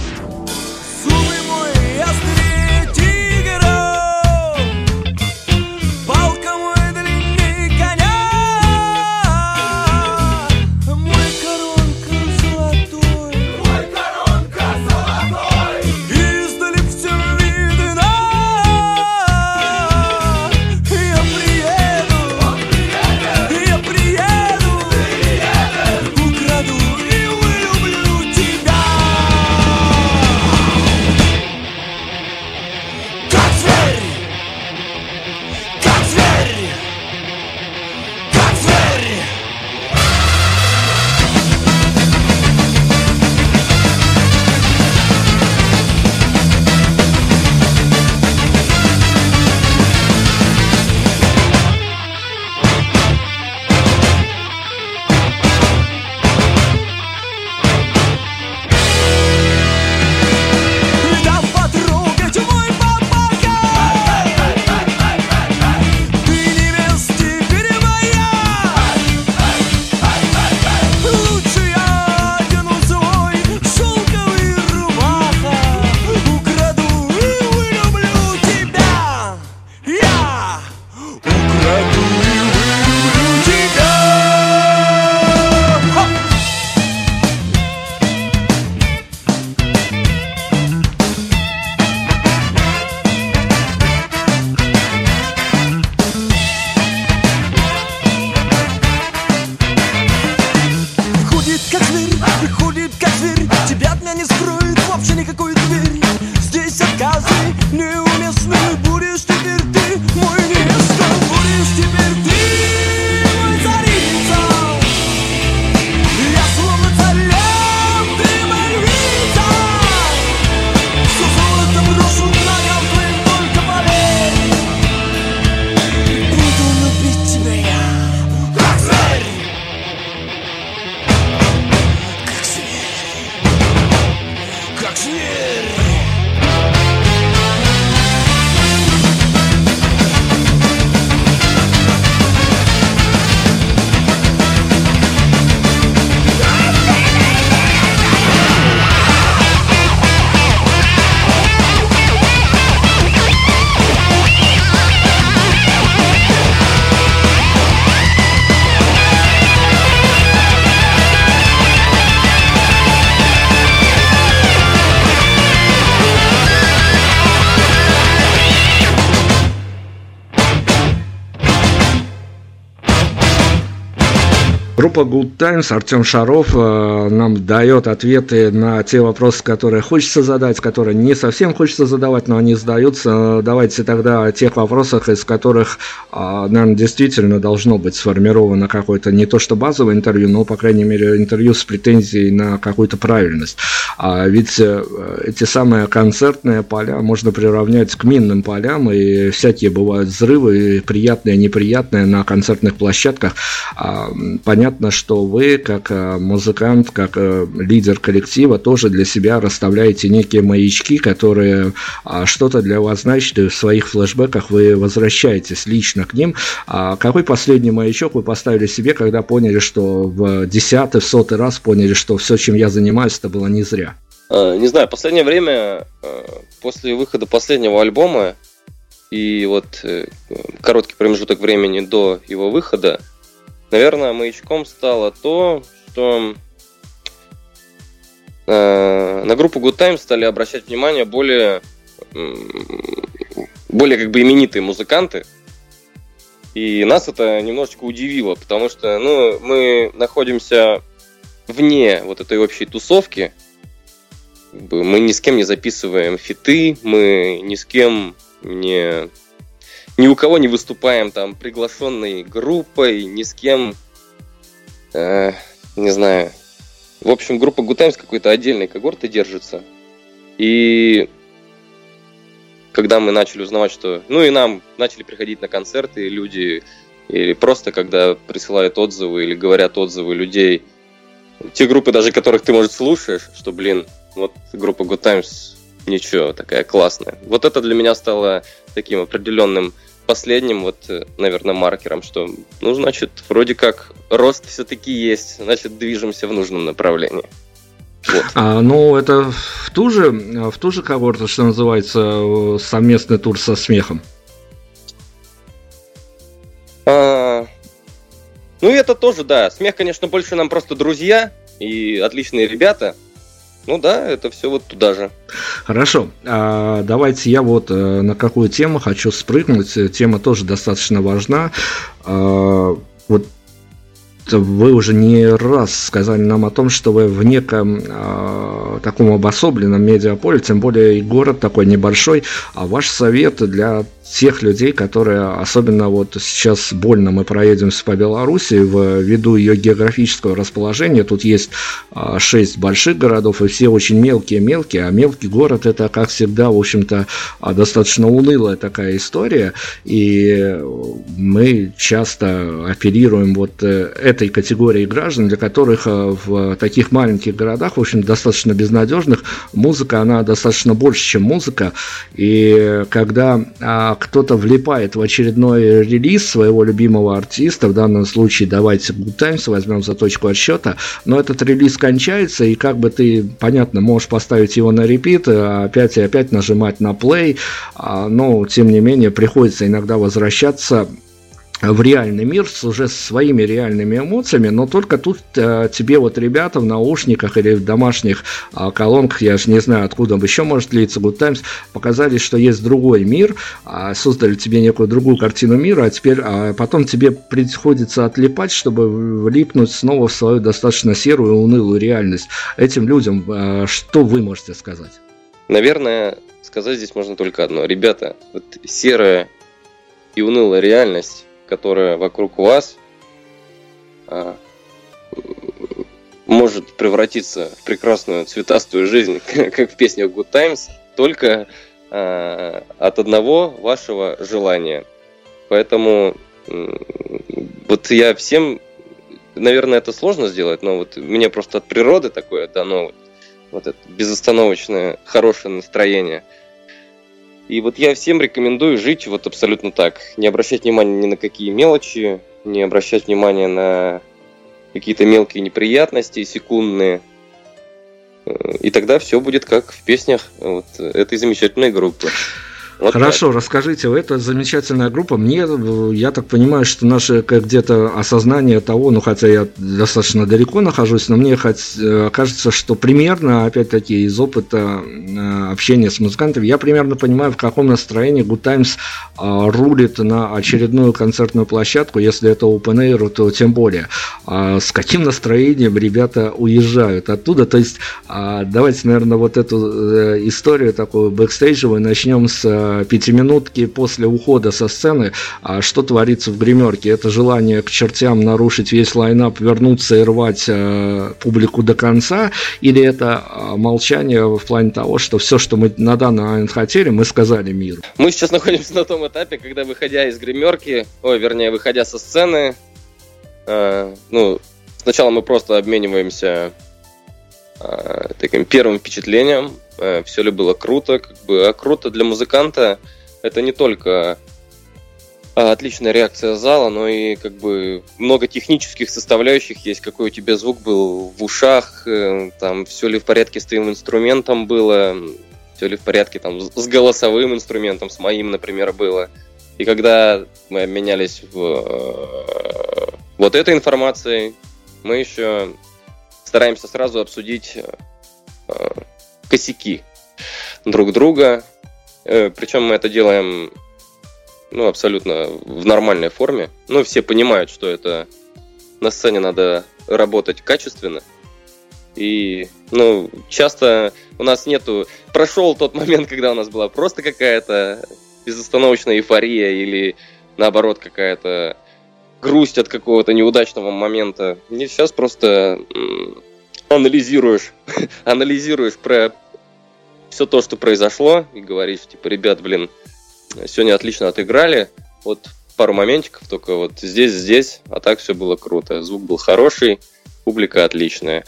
Группа Good Times, Артем Шаров э, нам дает ответы на те вопросы, которые хочется задать, которые не совсем хочется задавать, но они задаются. Давайте тогда о тех вопросах, из которых, э, наверное, действительно должно быть сформировано какое-то не то что базовое интервью, но, по крайней мере, интервью с претензией на какую-то правильность. А ведь э, эти самые концертные поля можно приравнять к минным полям, и всякие бывают взрывы, приятные, неприятные на концертных площадках. А, понятно, понятно, что вы, как э, музыкант, как э, лидер коллектива, тоже для себя расставляете некие маячки, которые а, что-то для вас значат, и в своих флешбеках вы возвращаетесь лично к ним. А какой последний маячок вы поставили себе, когда поняли, что в десятый, в сотый раз поняли, что все, чем я занимаюсь, это было не зря? Э, не знаю, последнее время, после выхода последнего альбома, и вот короткий промежуток времени до его выхода, Наверное, маячком стало то, что э, на группу Good Time стали обращать внимание более, более как бы именитые музыканты. И нас это немножечко удивило, потому что ну, мы находимся вне вот этой общей тусовки. Мы ни с кем не записываем фиты, мы ни с кем не ни у кого не выступаем там приглашенной группой, ни с кем, э, не знаю. В общем, группа Good Times какой-то отдельной когорты держится. И когда мы начали узнавать, что... Ну и нам начали приходить на концерты люди, или просто когда присылают отзывы или говорят отзывы людей, те группы даже, которых ты, может, слушаешь, что, блин, вот группа Good Times ничего, такая классная. Вот это для меня стало таким определенным последним вот, э, наверное, маркером, что, ну, значит, вроде как рост все-таки есть, значит, движемся в нужном направлении. Вот. А, ну, это в ту же, в ту же когорту, что называется, э, совместный тур со смехом. А, ну, это тоже, да. Смех, конечно, больше нам просто друзья и отличные ребята. Ну да, это все вот туда же. Хорошо. А, давайте я вот э, на какую тему хочу спрыгнуть. Тема тоже достаточно важна. А, вот вы уже не раз сказали нам о том, что вы в неком э, таком обособленном медиаполе, тем более и город такой небольшой, а ваш совет для тех людей, которые, особенно вот сейчас больно мы проедемся по Беларуси, ввиду ее географического расположения, тут есть а, шесть больших городов, и все очень мелкие-мелкие, а мелкий город это, как всегда, в общем-то, а, достаточно унылая такая история, и мы часто оперируем вот э, этой категорией граждан, для которых э, в таких маленьких городах, в общем, достаточно безнадежных, музыка, она достаточно больше, чем музыка, и когда а, кто-то влипает в очередной релиз своего любимого артиста, в данном случае давайте Good Times возьмем за точку отсчета, но этот релиз кончается, и как бы ты, понятно, можешь поставить его на репит, а опять и опять нажимать на play, а, но тем не менее приходится иногда возвращаться в реальный мир с уже своими реальными эмоциями, но только тут э, тебе вот ребята в наушниках или в домашних э, колонках, я же не знаю, откуда еще может длиться Good Times, показали, что есть другой мир, э, создали тебе некую другую картину мира, а теперь э, потом тебе приходится отлипать, чтобы влипнуть снова в свою достаточно серую и унылую реальность. Этим людям э, что вы можете сказать? Наверное, сказать здесь можно только одно. Ребята, вот серая и унылая реальность которая вокруг вас, а, может превратиться в прекрасную цветастую жизнь, (laughs) как в песнях Good Times, только а, от одного вашего желания. Поэтому вот я всем, наверное, это сложно сделать, но вот мне просто от природы такое дано вот, вот это безостановочное хорошее настроение – и вот я всем рекомендую жить вот абсолютно так. Не обращать внимания ни на какие мелочи, не обращать внимания на какие-то мелкие неприятности секундные. И тогда все будет как в песнях вот этой замечательной группы. Вот Хорошо, так. расскажите, это замечательная группа. Мне, я так понимаю, что наше где-то осознание того, ну хотя я достаточно далеко нахожусь, но мне хоть, э, кажется, что примерно, опять-таки, из опыта э, общения с музыкантами, я примерно понимаю, в каком настроении Good Times рулит на очередную концертную площадку, если это Open Air, то тем более. А с каким настроением ребята уезжают оттуда? То есть, а, давайте, наверное, вот эту э, историю такую бэкстейджевую начнем с пятиминутки после ухода со сцены, а что творится в гримерке? Это желание к чертям нарушить весь лайнап, вернуться и рвать э, публику до конца, или это э, молчание в плане того, что все, что мы на данный момент хотели, мы сказали миру? Мы сейчас находимся на том этапе, когда, выходя из гримерки, ой, вернее, выходя со сцены, э, ну, сначала мы просто обмениваемся э, таким первым впечатлением, Э, все ли было круто, как бы, а круто для музыканта это не только а, отличная реакция зала, но и как бы много технических составляющих есть, какой у тебя звук был в ушах, э, там все ли в порядке с твоим инструментом было, все ли в порядке там с голосовым инструментом, с моим, например, было. И когда мы обменялись в, э, вот этой информацией, мы еще стараемся сразу обсудить косяки друг друга. Э, Причем мы это делаем ну, абсолютно в нормальной форме. Ну, все понимают, что это на сцене надо работать качественно. И, ну, часто у нас нету... Прошел тот момент, когда у нас была просто какая-то безостановочная эйфория или, наоборот, какая-то грусть от какого-то неудачного момента. И сейчас просто анализируешь, (laughs) анализируешь про все то, что произошло, и говоришь, типа, ребят, блин, сегодня отлично отыграли, вот пару моментиков только вот здесь, здесь, а так все было круто. Звук был хороший, публика отличная.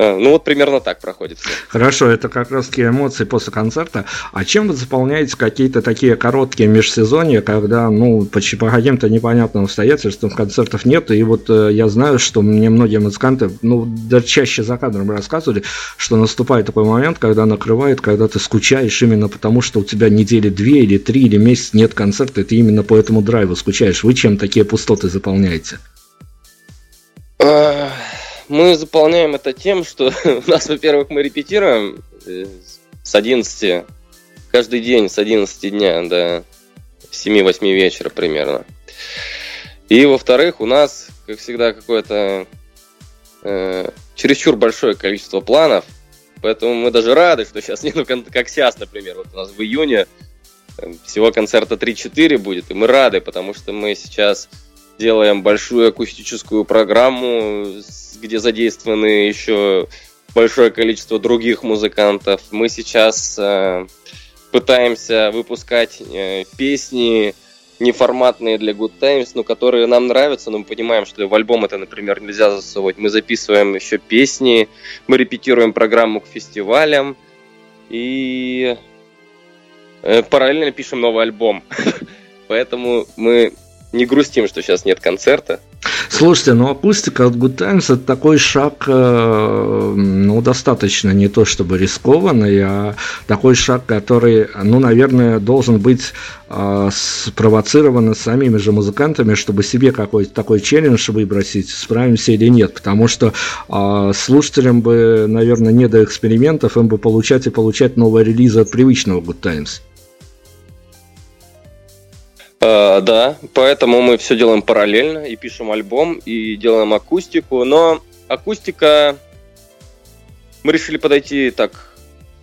Э, ну вот примерно так проходит. Хорошо, это как раз таки эмоции после концерта. А чем вы заполняете какие-то такие короткие межсезонья, когда, ну, по, по каким-то непонятным обстоятельствам концертов нет, и вот э, я знаю, что мне многие музыканты, ну, даже чаще за кадром рассказывали, что наступает такой момент, когда накрывает, когда ты скучаешь именно потому, что у тебя недели две или три или месяц нет концерта, и ты именно по этому драйву скучаешь. Вы чем такие пустоты заполняете? Мы заполняем это тем, что (laughs) у нас, во-первых, мы репетируем э, с 11, каждый день с 11 дня до 7-8 вечера примерно. И, во-вторых, у нас, как всегда, какое-то э, чересчур большое количество планов, поэтому мы даже рады, что сейчас нету, как сейчас, например, вот у нас в июне э, всего концерта 3-4 будет, и мы рады, потому что мы сейчас делаем большую акустическую программу, где задействованы еще большое количество других музыкантов. Мы сейчас э, пытаемся выпускать э, песни неформатные для Good Times, но которые нам нравятся, но мы понимаем, что в альбом это, например, нельзя засовывать. Мы записываем еще песни, мы репетируем программу к фестивалям и э, параллельно пишем новый альбом. (laughs) Поэтому мы не грустим, что сейчас нет концерта. Слушайте, ну акустика от Good Times это такой шаг, э, ну, достаточно не то чтобы рискованный, а такой шаг, который, ну, наверное, должен быть э, спровоцирован самими же музыкантами, чтобы себе какой-то такой челлендж выбросить, справимся или нет. Потому что э, слушателям бы, наверное, не до экспериментов, им бы получать и получать новые релизы от привычного Good Times. Uh, да, поэтому мы все делаем параллельно и пишем альбом, и делаем акустику, но акустика мы решили подойти так,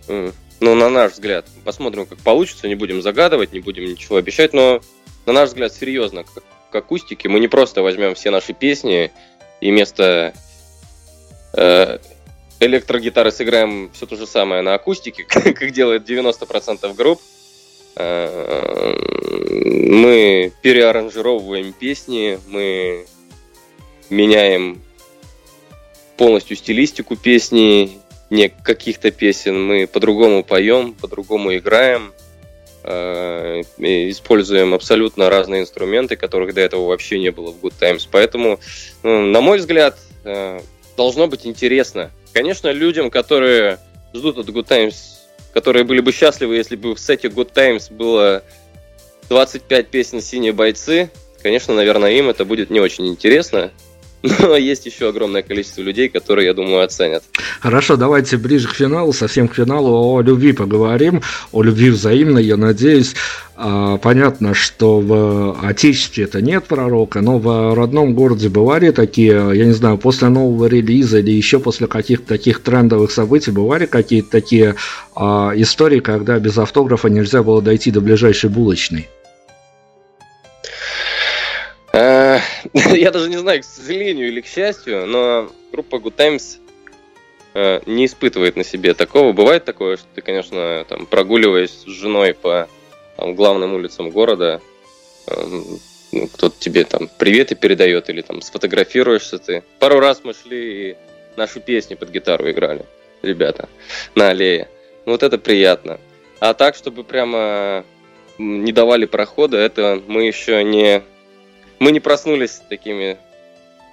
ну, на наш взгляд, посмотрим, как получится, не будем загадывать, не будем ничего обещать, но на наш взгляд серьезно к акустике. Мы не просто возьмем все наши песни и вместо э, электрогитары сыграем все то же самое на акустике, (laughs) как делает 90% групп, Э, мы переаранжировываем песни, мы меняем полностью стилистику песни, не каких-то песен, мы по-другому поем, по-другому играем, э, используем абсолютно разные инструменты, которых до этого вообще не было в Good Times. Поэтому, ну, на мой взгляд, э, должно быть интересно. Конечно, людям, которые ждут от Good Times которые были бы счастливы, если бы в сете Good Times было 25 песен «Синие бойцы», конечно, наверное, им это будет не очень интересно. (laughs) Но есть еще огромное количество людей, которые, я думаю, оценят. Хорошо, давайте ближе к финалу, совсем к финалу о любви поговорим, о любви взаимной, я надеюсь. А, понятно, что в Отечестве это нет пророка, но в родном городе бывали такие, я не знаю, после нового релиза или еще после каких-то таких трендовых событий бывали какие-то такие а, истории, когда без автографа нельзя было дойти до ближайшей булочной? Э, (laughs) я даже не знаю, к сожалению или к счастью, но группа Good Times э, не испытывает на себе такого. Бывает такое, что ты, конечно, там, прогуливаясь с женой по там, главным улицам города, эм, ну, кто-то тебе там приветы передает или там сфотографируешься ты. Пару раз мы шли и нашу песню под гитару играли, ребята, на аллее. Ну, вот это приятно. А так, чтобы прямо не давали прохода, это мы еще не мы не проснулись такими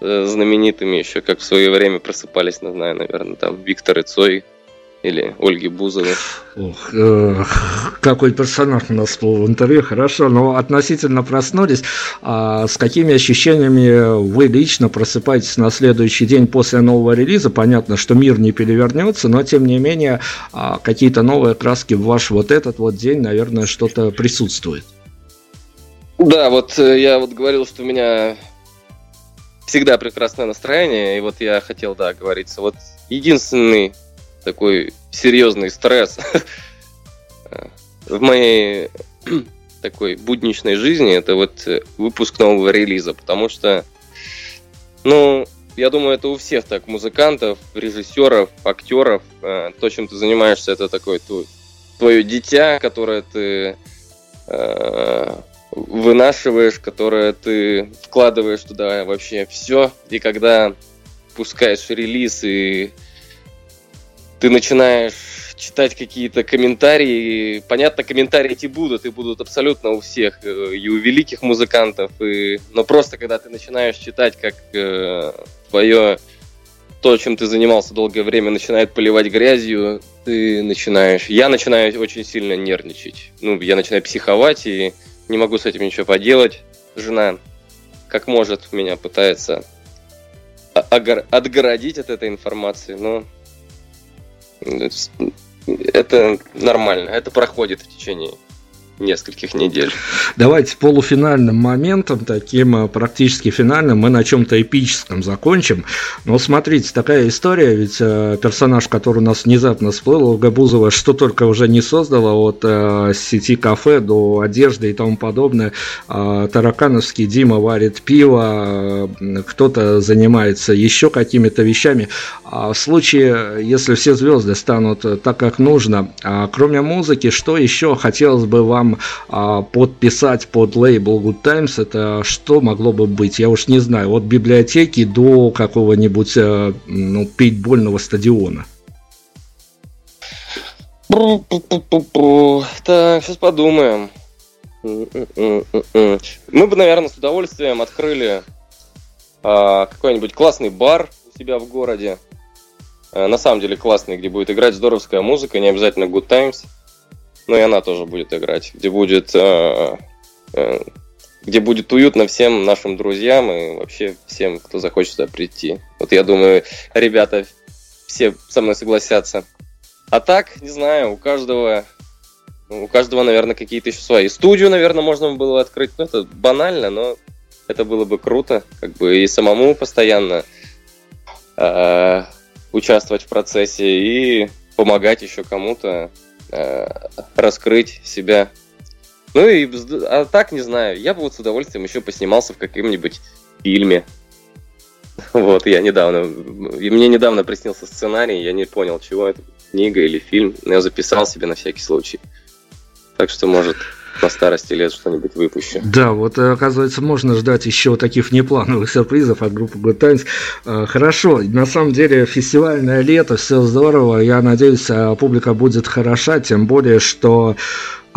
э, знаменитыми еще, как в свое время просыпались, не знаю, наверное, там Виктор и Цой или Ольги Бузовой. Ох, э, какой персонаж у нас был в интервью, хорошо, но относительно проснулись, а с какими ощущениями вы лично просыпаетесь на следующий день после нового релиза? Понятно, что мир не перевернется, но тем не менее а, какие-то новые краски в ваш вот этот вот день, наверное, что-то присутствует. Да, вот э, я вот говорил, что у меня всегда прекрасное настроение, и вот я хотел, да, говориться. Вот единственный такой серьезный стресс (laughs) в моей (clears throat) такой будничной жизни это вот выпуск нового релиза, потому что, ну, я думаю, это у всех так, музыкантов, режиссеров, актеров. Э, то, чем ты занимаешься, это такое твое дитя, которое ты э, вынашиваешь, которое ты вкладываешь туда вообще все. И когда пускаешь релиз и ты начинаешь читать какие-то комментарии. Понятно, комментарии эти будут, и будут абсолютно у всех, э, и у великих музыкантов, и... но просто когда ты начинаешь читать, как э, твое то, чем ты занимался долгое время, начинает поливать грязью, ты начинаешь... Я начинаю очень сильно нервничать. Ну, я начинаю психовать, и не могу с этим ничего поделать. Жена, как может, меня пытается отгородить от этой информации, но это нормально, это проходит в течение нескольких недель. Давайте полуфинальным моментом, таким э, практически финальным, мы на чем-то эпическом закончим. Но смотрите, такая история, ведь э, персонаж, который у нас внезапно всплыл, Ольга Бузова, что только уже не создала, от э, сети кафе до одежды и тому подобное. Э, Таракановский Дима варит пиво, э, кто-то занимается еще какими-то вещами. А в случае, если все звезды станут так, как нужно, а кроме музыки, что еще хотелось бы вам вам а, подписать под лейбл Good Times, это что могло бы быть? Я уж не знаю, от библиотеки до какого-нибудь а, ну, пейнтбольного стадиона. Так, сейчас подумаем. Мы бы, наверное, с удовольствием открыли а, какой-нибудь классный бар у себя в городе. А, на самом деле классный, где будет играть здоровская музыка, не обязательно Good Times но и она тоже будет играть, где будет, э, э, где будет уютно всем нашим друзьям и вообще всем, кто захочет сюда прийти. Вот я думаю, ребята все со мной согласятся. А так, не знаю, у каждого, у каждого, наверное, какие-то еще свои. Студию, наверное, можно было открыть. Ну, это банально, но это было бы круто, как бы и самому постоянно э, участвовать в процессе и помогать еще кому-то раскрыть себя. Ну и а так не знаю, я бы вот с удовольствием еще поснимался в каком-нибудь фильме. Вот, я недавно, и мне недавно приснился сценарий, я не понял, чего это, книга или фильм, но я записал себе на всякий случай. Так что, может, на старости лет что-нибудь выпущу. Да, вот э, оказывается, можно ждать еще таких внеплановых сюрпризов от группы Good Times. Э, хорошо, на самом деле фестивальное лето, все здорово. Я надеюсь, э, публика будет хороша, тем более, что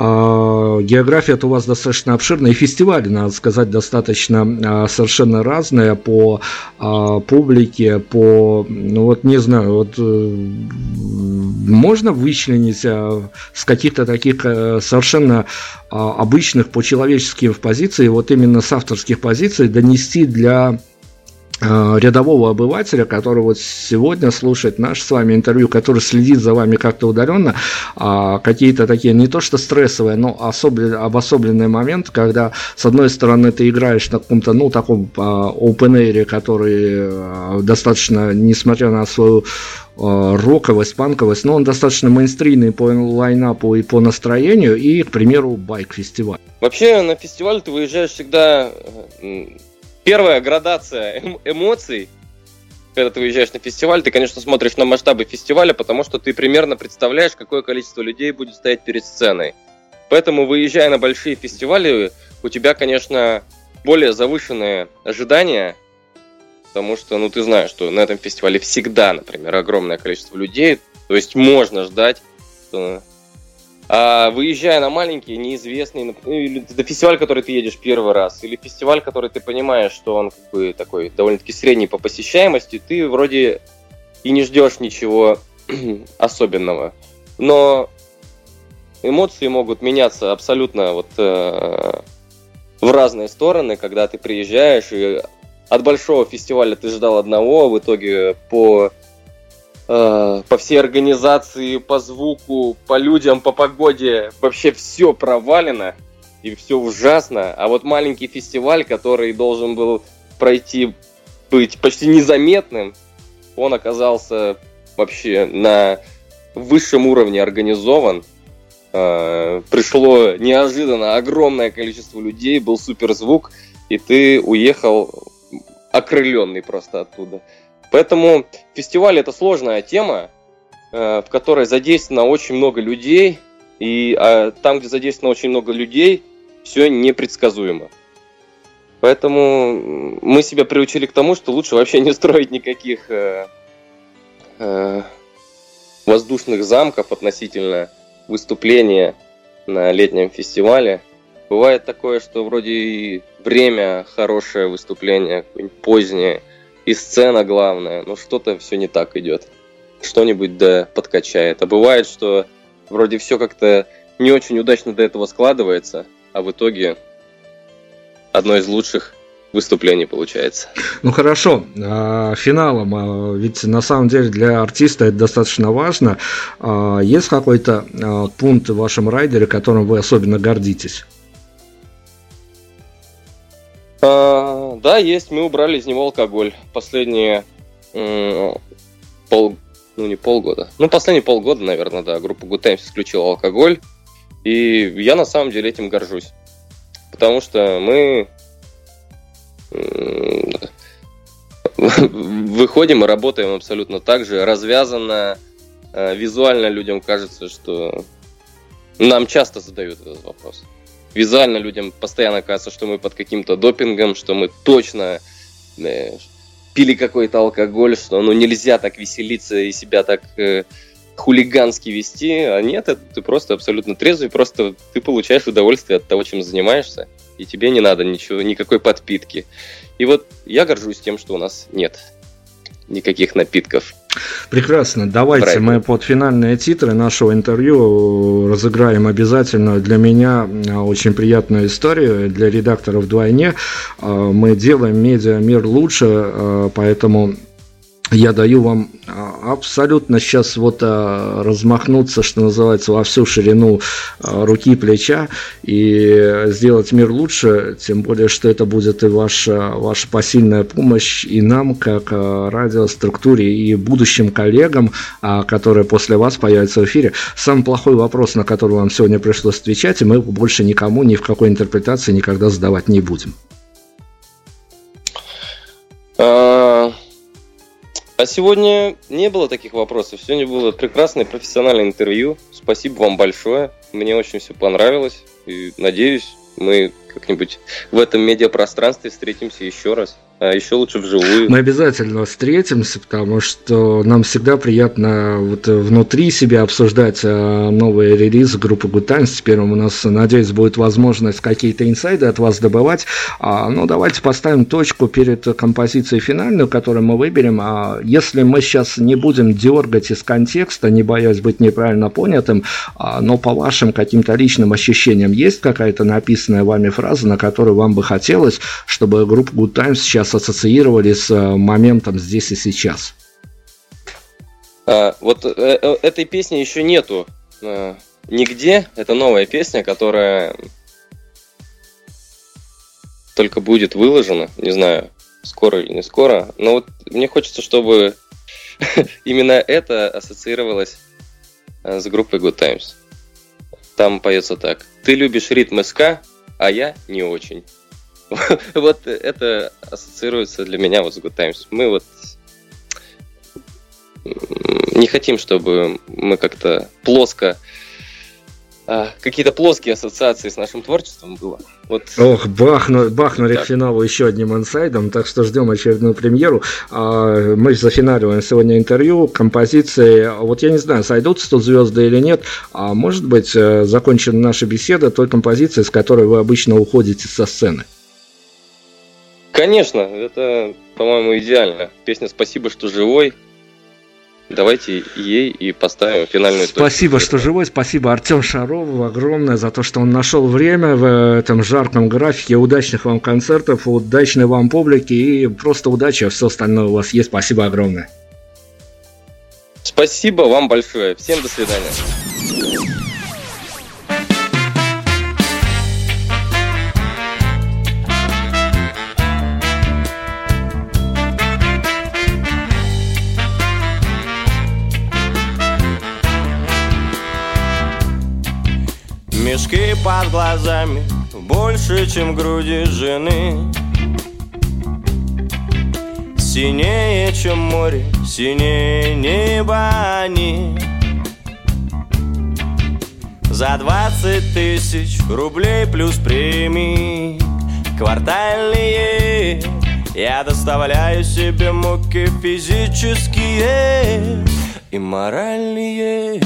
а, география у вас достаточно обширная, и фестивали, надо сказать, достаточно а, совершенно разные по а, публике, по, ну вот не знаю, вот можно вычленить с каких-то таких совершенно обычных по человеческим позиций, вот именно с авторских позиций, донести для Э, рядового обывателя, который вот сегодня слушает наше с вами интервью, который следит за вами как-то удаленно, а какие-то такие не то что стрессовые, но особенные, обособленные моменты, когда с одной стороны ты играешь на каком-то, ну, таком а, open air, который а, достаточно, несмотря на свою роковость, панковость, но он достаточно мейнстримный по лайнапу и по настроению, и, к примеру, байк-фестиваль. Вообще на фестиваль ты выезжаешь всегда первая градация эм- эмоций, когда ты выезжаешь на фестиваль, ты, конечно, смотришь на масштабы фестиваля, потому что ты примерно представляешь, какое количество людей будет стоять перед сценой. Поэтому, выезжая на большие фестивали, у тебя, конечно, более завышенные ожидания, потому что, ну, ты знаешь, что на этом фестивале всегда, например, огромное количество людей, то есть можно ждать, что а выезжая на маленький, неизвестный, ну, или на фестиваль, который ты едешь первый раз, или фестиваль, который ты понимаешь, что он как бы такой довольно-таки средний по посещаемости, ты вроде и не ждешь ничего (clears throat) особенного. Но эмоции могут меняться абсолютно вот э, в разные стороны, когда ты приезжаешь и от большого фестиваля ты ждал одного, а в итоге по Э, по всей организации, по звуку, по людям, по погоде. Вообще все провалено и все ужасно. А вот маленький фестиваль, который должен был пройти, быть почти незаметным, он оказался вообще на высшем уровне организован. Э, пришло неожиданно огромное количество людей, был супер звук, и ты уехал окрыленный просто оттуда. Поэтому фестиваль это сложная тема, э, в которой задействовано очень много людей, и а там, где задействовано очень много людей, все непредсказуемо. Поэтому мы себя приучили к тому, что лучше вообще не строить никаких э, э, воздушных замков относительно выступления на летнем фестивале. Бывает такое, что вроде и время хорошее выступление, позднее, и сцена главная, но что-то все не так идет. Что-нибудь да подкачает. А бывает, что вроде все как-то не очень удачно до этого складывается, а в итоге одно из лучших выступлений получается. Ну хорошо, а, финалом, а, ведь на самом деле для артиста это достаточно важно. А, есть какой-то пункт в вашем райдере, которым вы особенно гордитесь? А, да, есть. Мы убрали из него алкоголь. Последние пол, ну не полгода. Ну, последние полгода, наверное, да. Группа Good Times исключила алкоголь. И я на самом деле этим горжусь. Потому что мы выходим и работаем абсолютно так же, развязанно, э, визуально людям кажется, что нам часто задают этот вопрос визуально людям постоянно кажется, что мы под каким-то допингом, что мы точно э, пили какой-то алкоголь, что ну нельзя так веселиться и себя так э, хулигански вести, а нет, это ты просто абсолютно трезвый, просто ты получаешь удовольствие от того, чем занимаешься, и тебе не надо ничего, никакой подпитки. И вот я горжусь тем, что у нас нет никаких напитков. Прекрасно. Давайте Правильно. мы под финальные титры нашего интервью разыграем обязательно для меня а, очень приятную историю, для редакторов вдвойне. А, мы делаем медиа мир лучше, поэтому я даю вам а, абсолютно сейчас вот а, размахнуться, что называется, во всю ширину а, руки, плеча и сделать мир лучше, тем более, что это будет и ваша, ваша посильная помощь и нам, как радиоструктуре, и будущим коллегам, которые после вас появятся в эфире. Самый плохой вопрос, на который вам сегодня пришлось отвечать, и мы больше никому ни в какой интерпретации никогда задавать не будем. А сегодня не было таких вопросов. Сегодня было прекрасное профессиональное интервью. Спасибо вам большое. Мне очень все понравилось. И надеюсь, мы как-нибудь в этом медиапространстве встретимся еще раз. А еще лучше вживую. Мы обязательно встретимся, потому что нам всегда приятно вот внутри себя обсуждать э, новые релизы группы Good. Теперь у нас, надеюсь, будет возможность какие-то инсайды от вас добывать. А, ну, давайте поставим точку перед композицией финальную, которую мы выберем. А если мы сейчас не будем дергать из контекста, не боясь быть неправильно понятым, а, но по вашим каким-то личным ощущениям есть какая-то написанная вами фраза, на которую вам бы хотелось, чтобы группа Good Times сейчас ассоциировали с э, моментом здесь и сейчас? А, вот э, э, этой песни еще нету нигде. Это новая песня, которая только будет выложена. Не знаю, скоро или не скоро. Но вот мне хочется, чтобы (laughs) именно это ассоциировалось с группой Good Times. Там поется так. Ты любишь ритм СК, а я не очень. (laughs) вот это ассоциируется для меня вот с Good Times. Мы вот не хотим, чтобы мы как-то плоско а, какие-то плоские ассоциации с нашим творчеством было. Вот. Ох, бахну, бахнули так. к финалу еще одним инсайдом, так что ждем очередную премьеру. А, мы зафиналиваем сегодня интервью, композиции. Вот я не знаю, сойдутся тут звезды или нет, а может быть, э, закончена наша беседа той композицией, с которой вы обычно уходите со сцены. Конечно, это, по-моему, идеально. Песня «Спасибо, что живой». Давайте ей и поставим финальную Спасибо, точку. что живой. Спасибо Артем Шарову огромное за то, что он нашел время в этом жарком графике. Удачных вам концертов, удачной вам публики и просто удачи, а все остальное у вас есть. Спасибо огромное. Спасибо вам большое. Всем до свидания. Мешки под глазами больше, чем груди жены. Синее, чем море, синее небо они. За двадцать тысяч рублей плюс премии Квартальные Я доставляю себе муки физические и моральные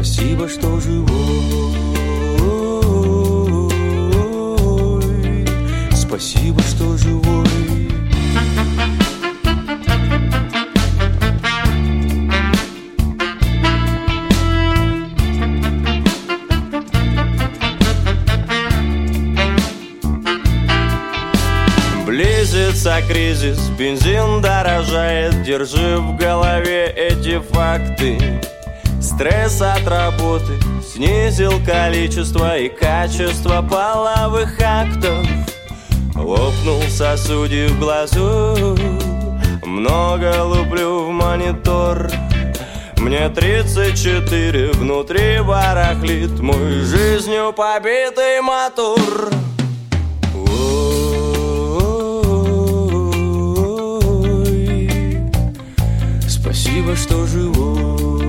Спасибо, что живой. Спасибо, что живой. Близится кризис, бензин дорожает Держи в голове эти факты Стресс от работы снизил количество и качество половых актов. Лопнул сосудик в глазу. Много луплю в монитор. Мне 34, внутри барахлит Мой жизнью побитый мотор. Ой, Спасибо, что живой.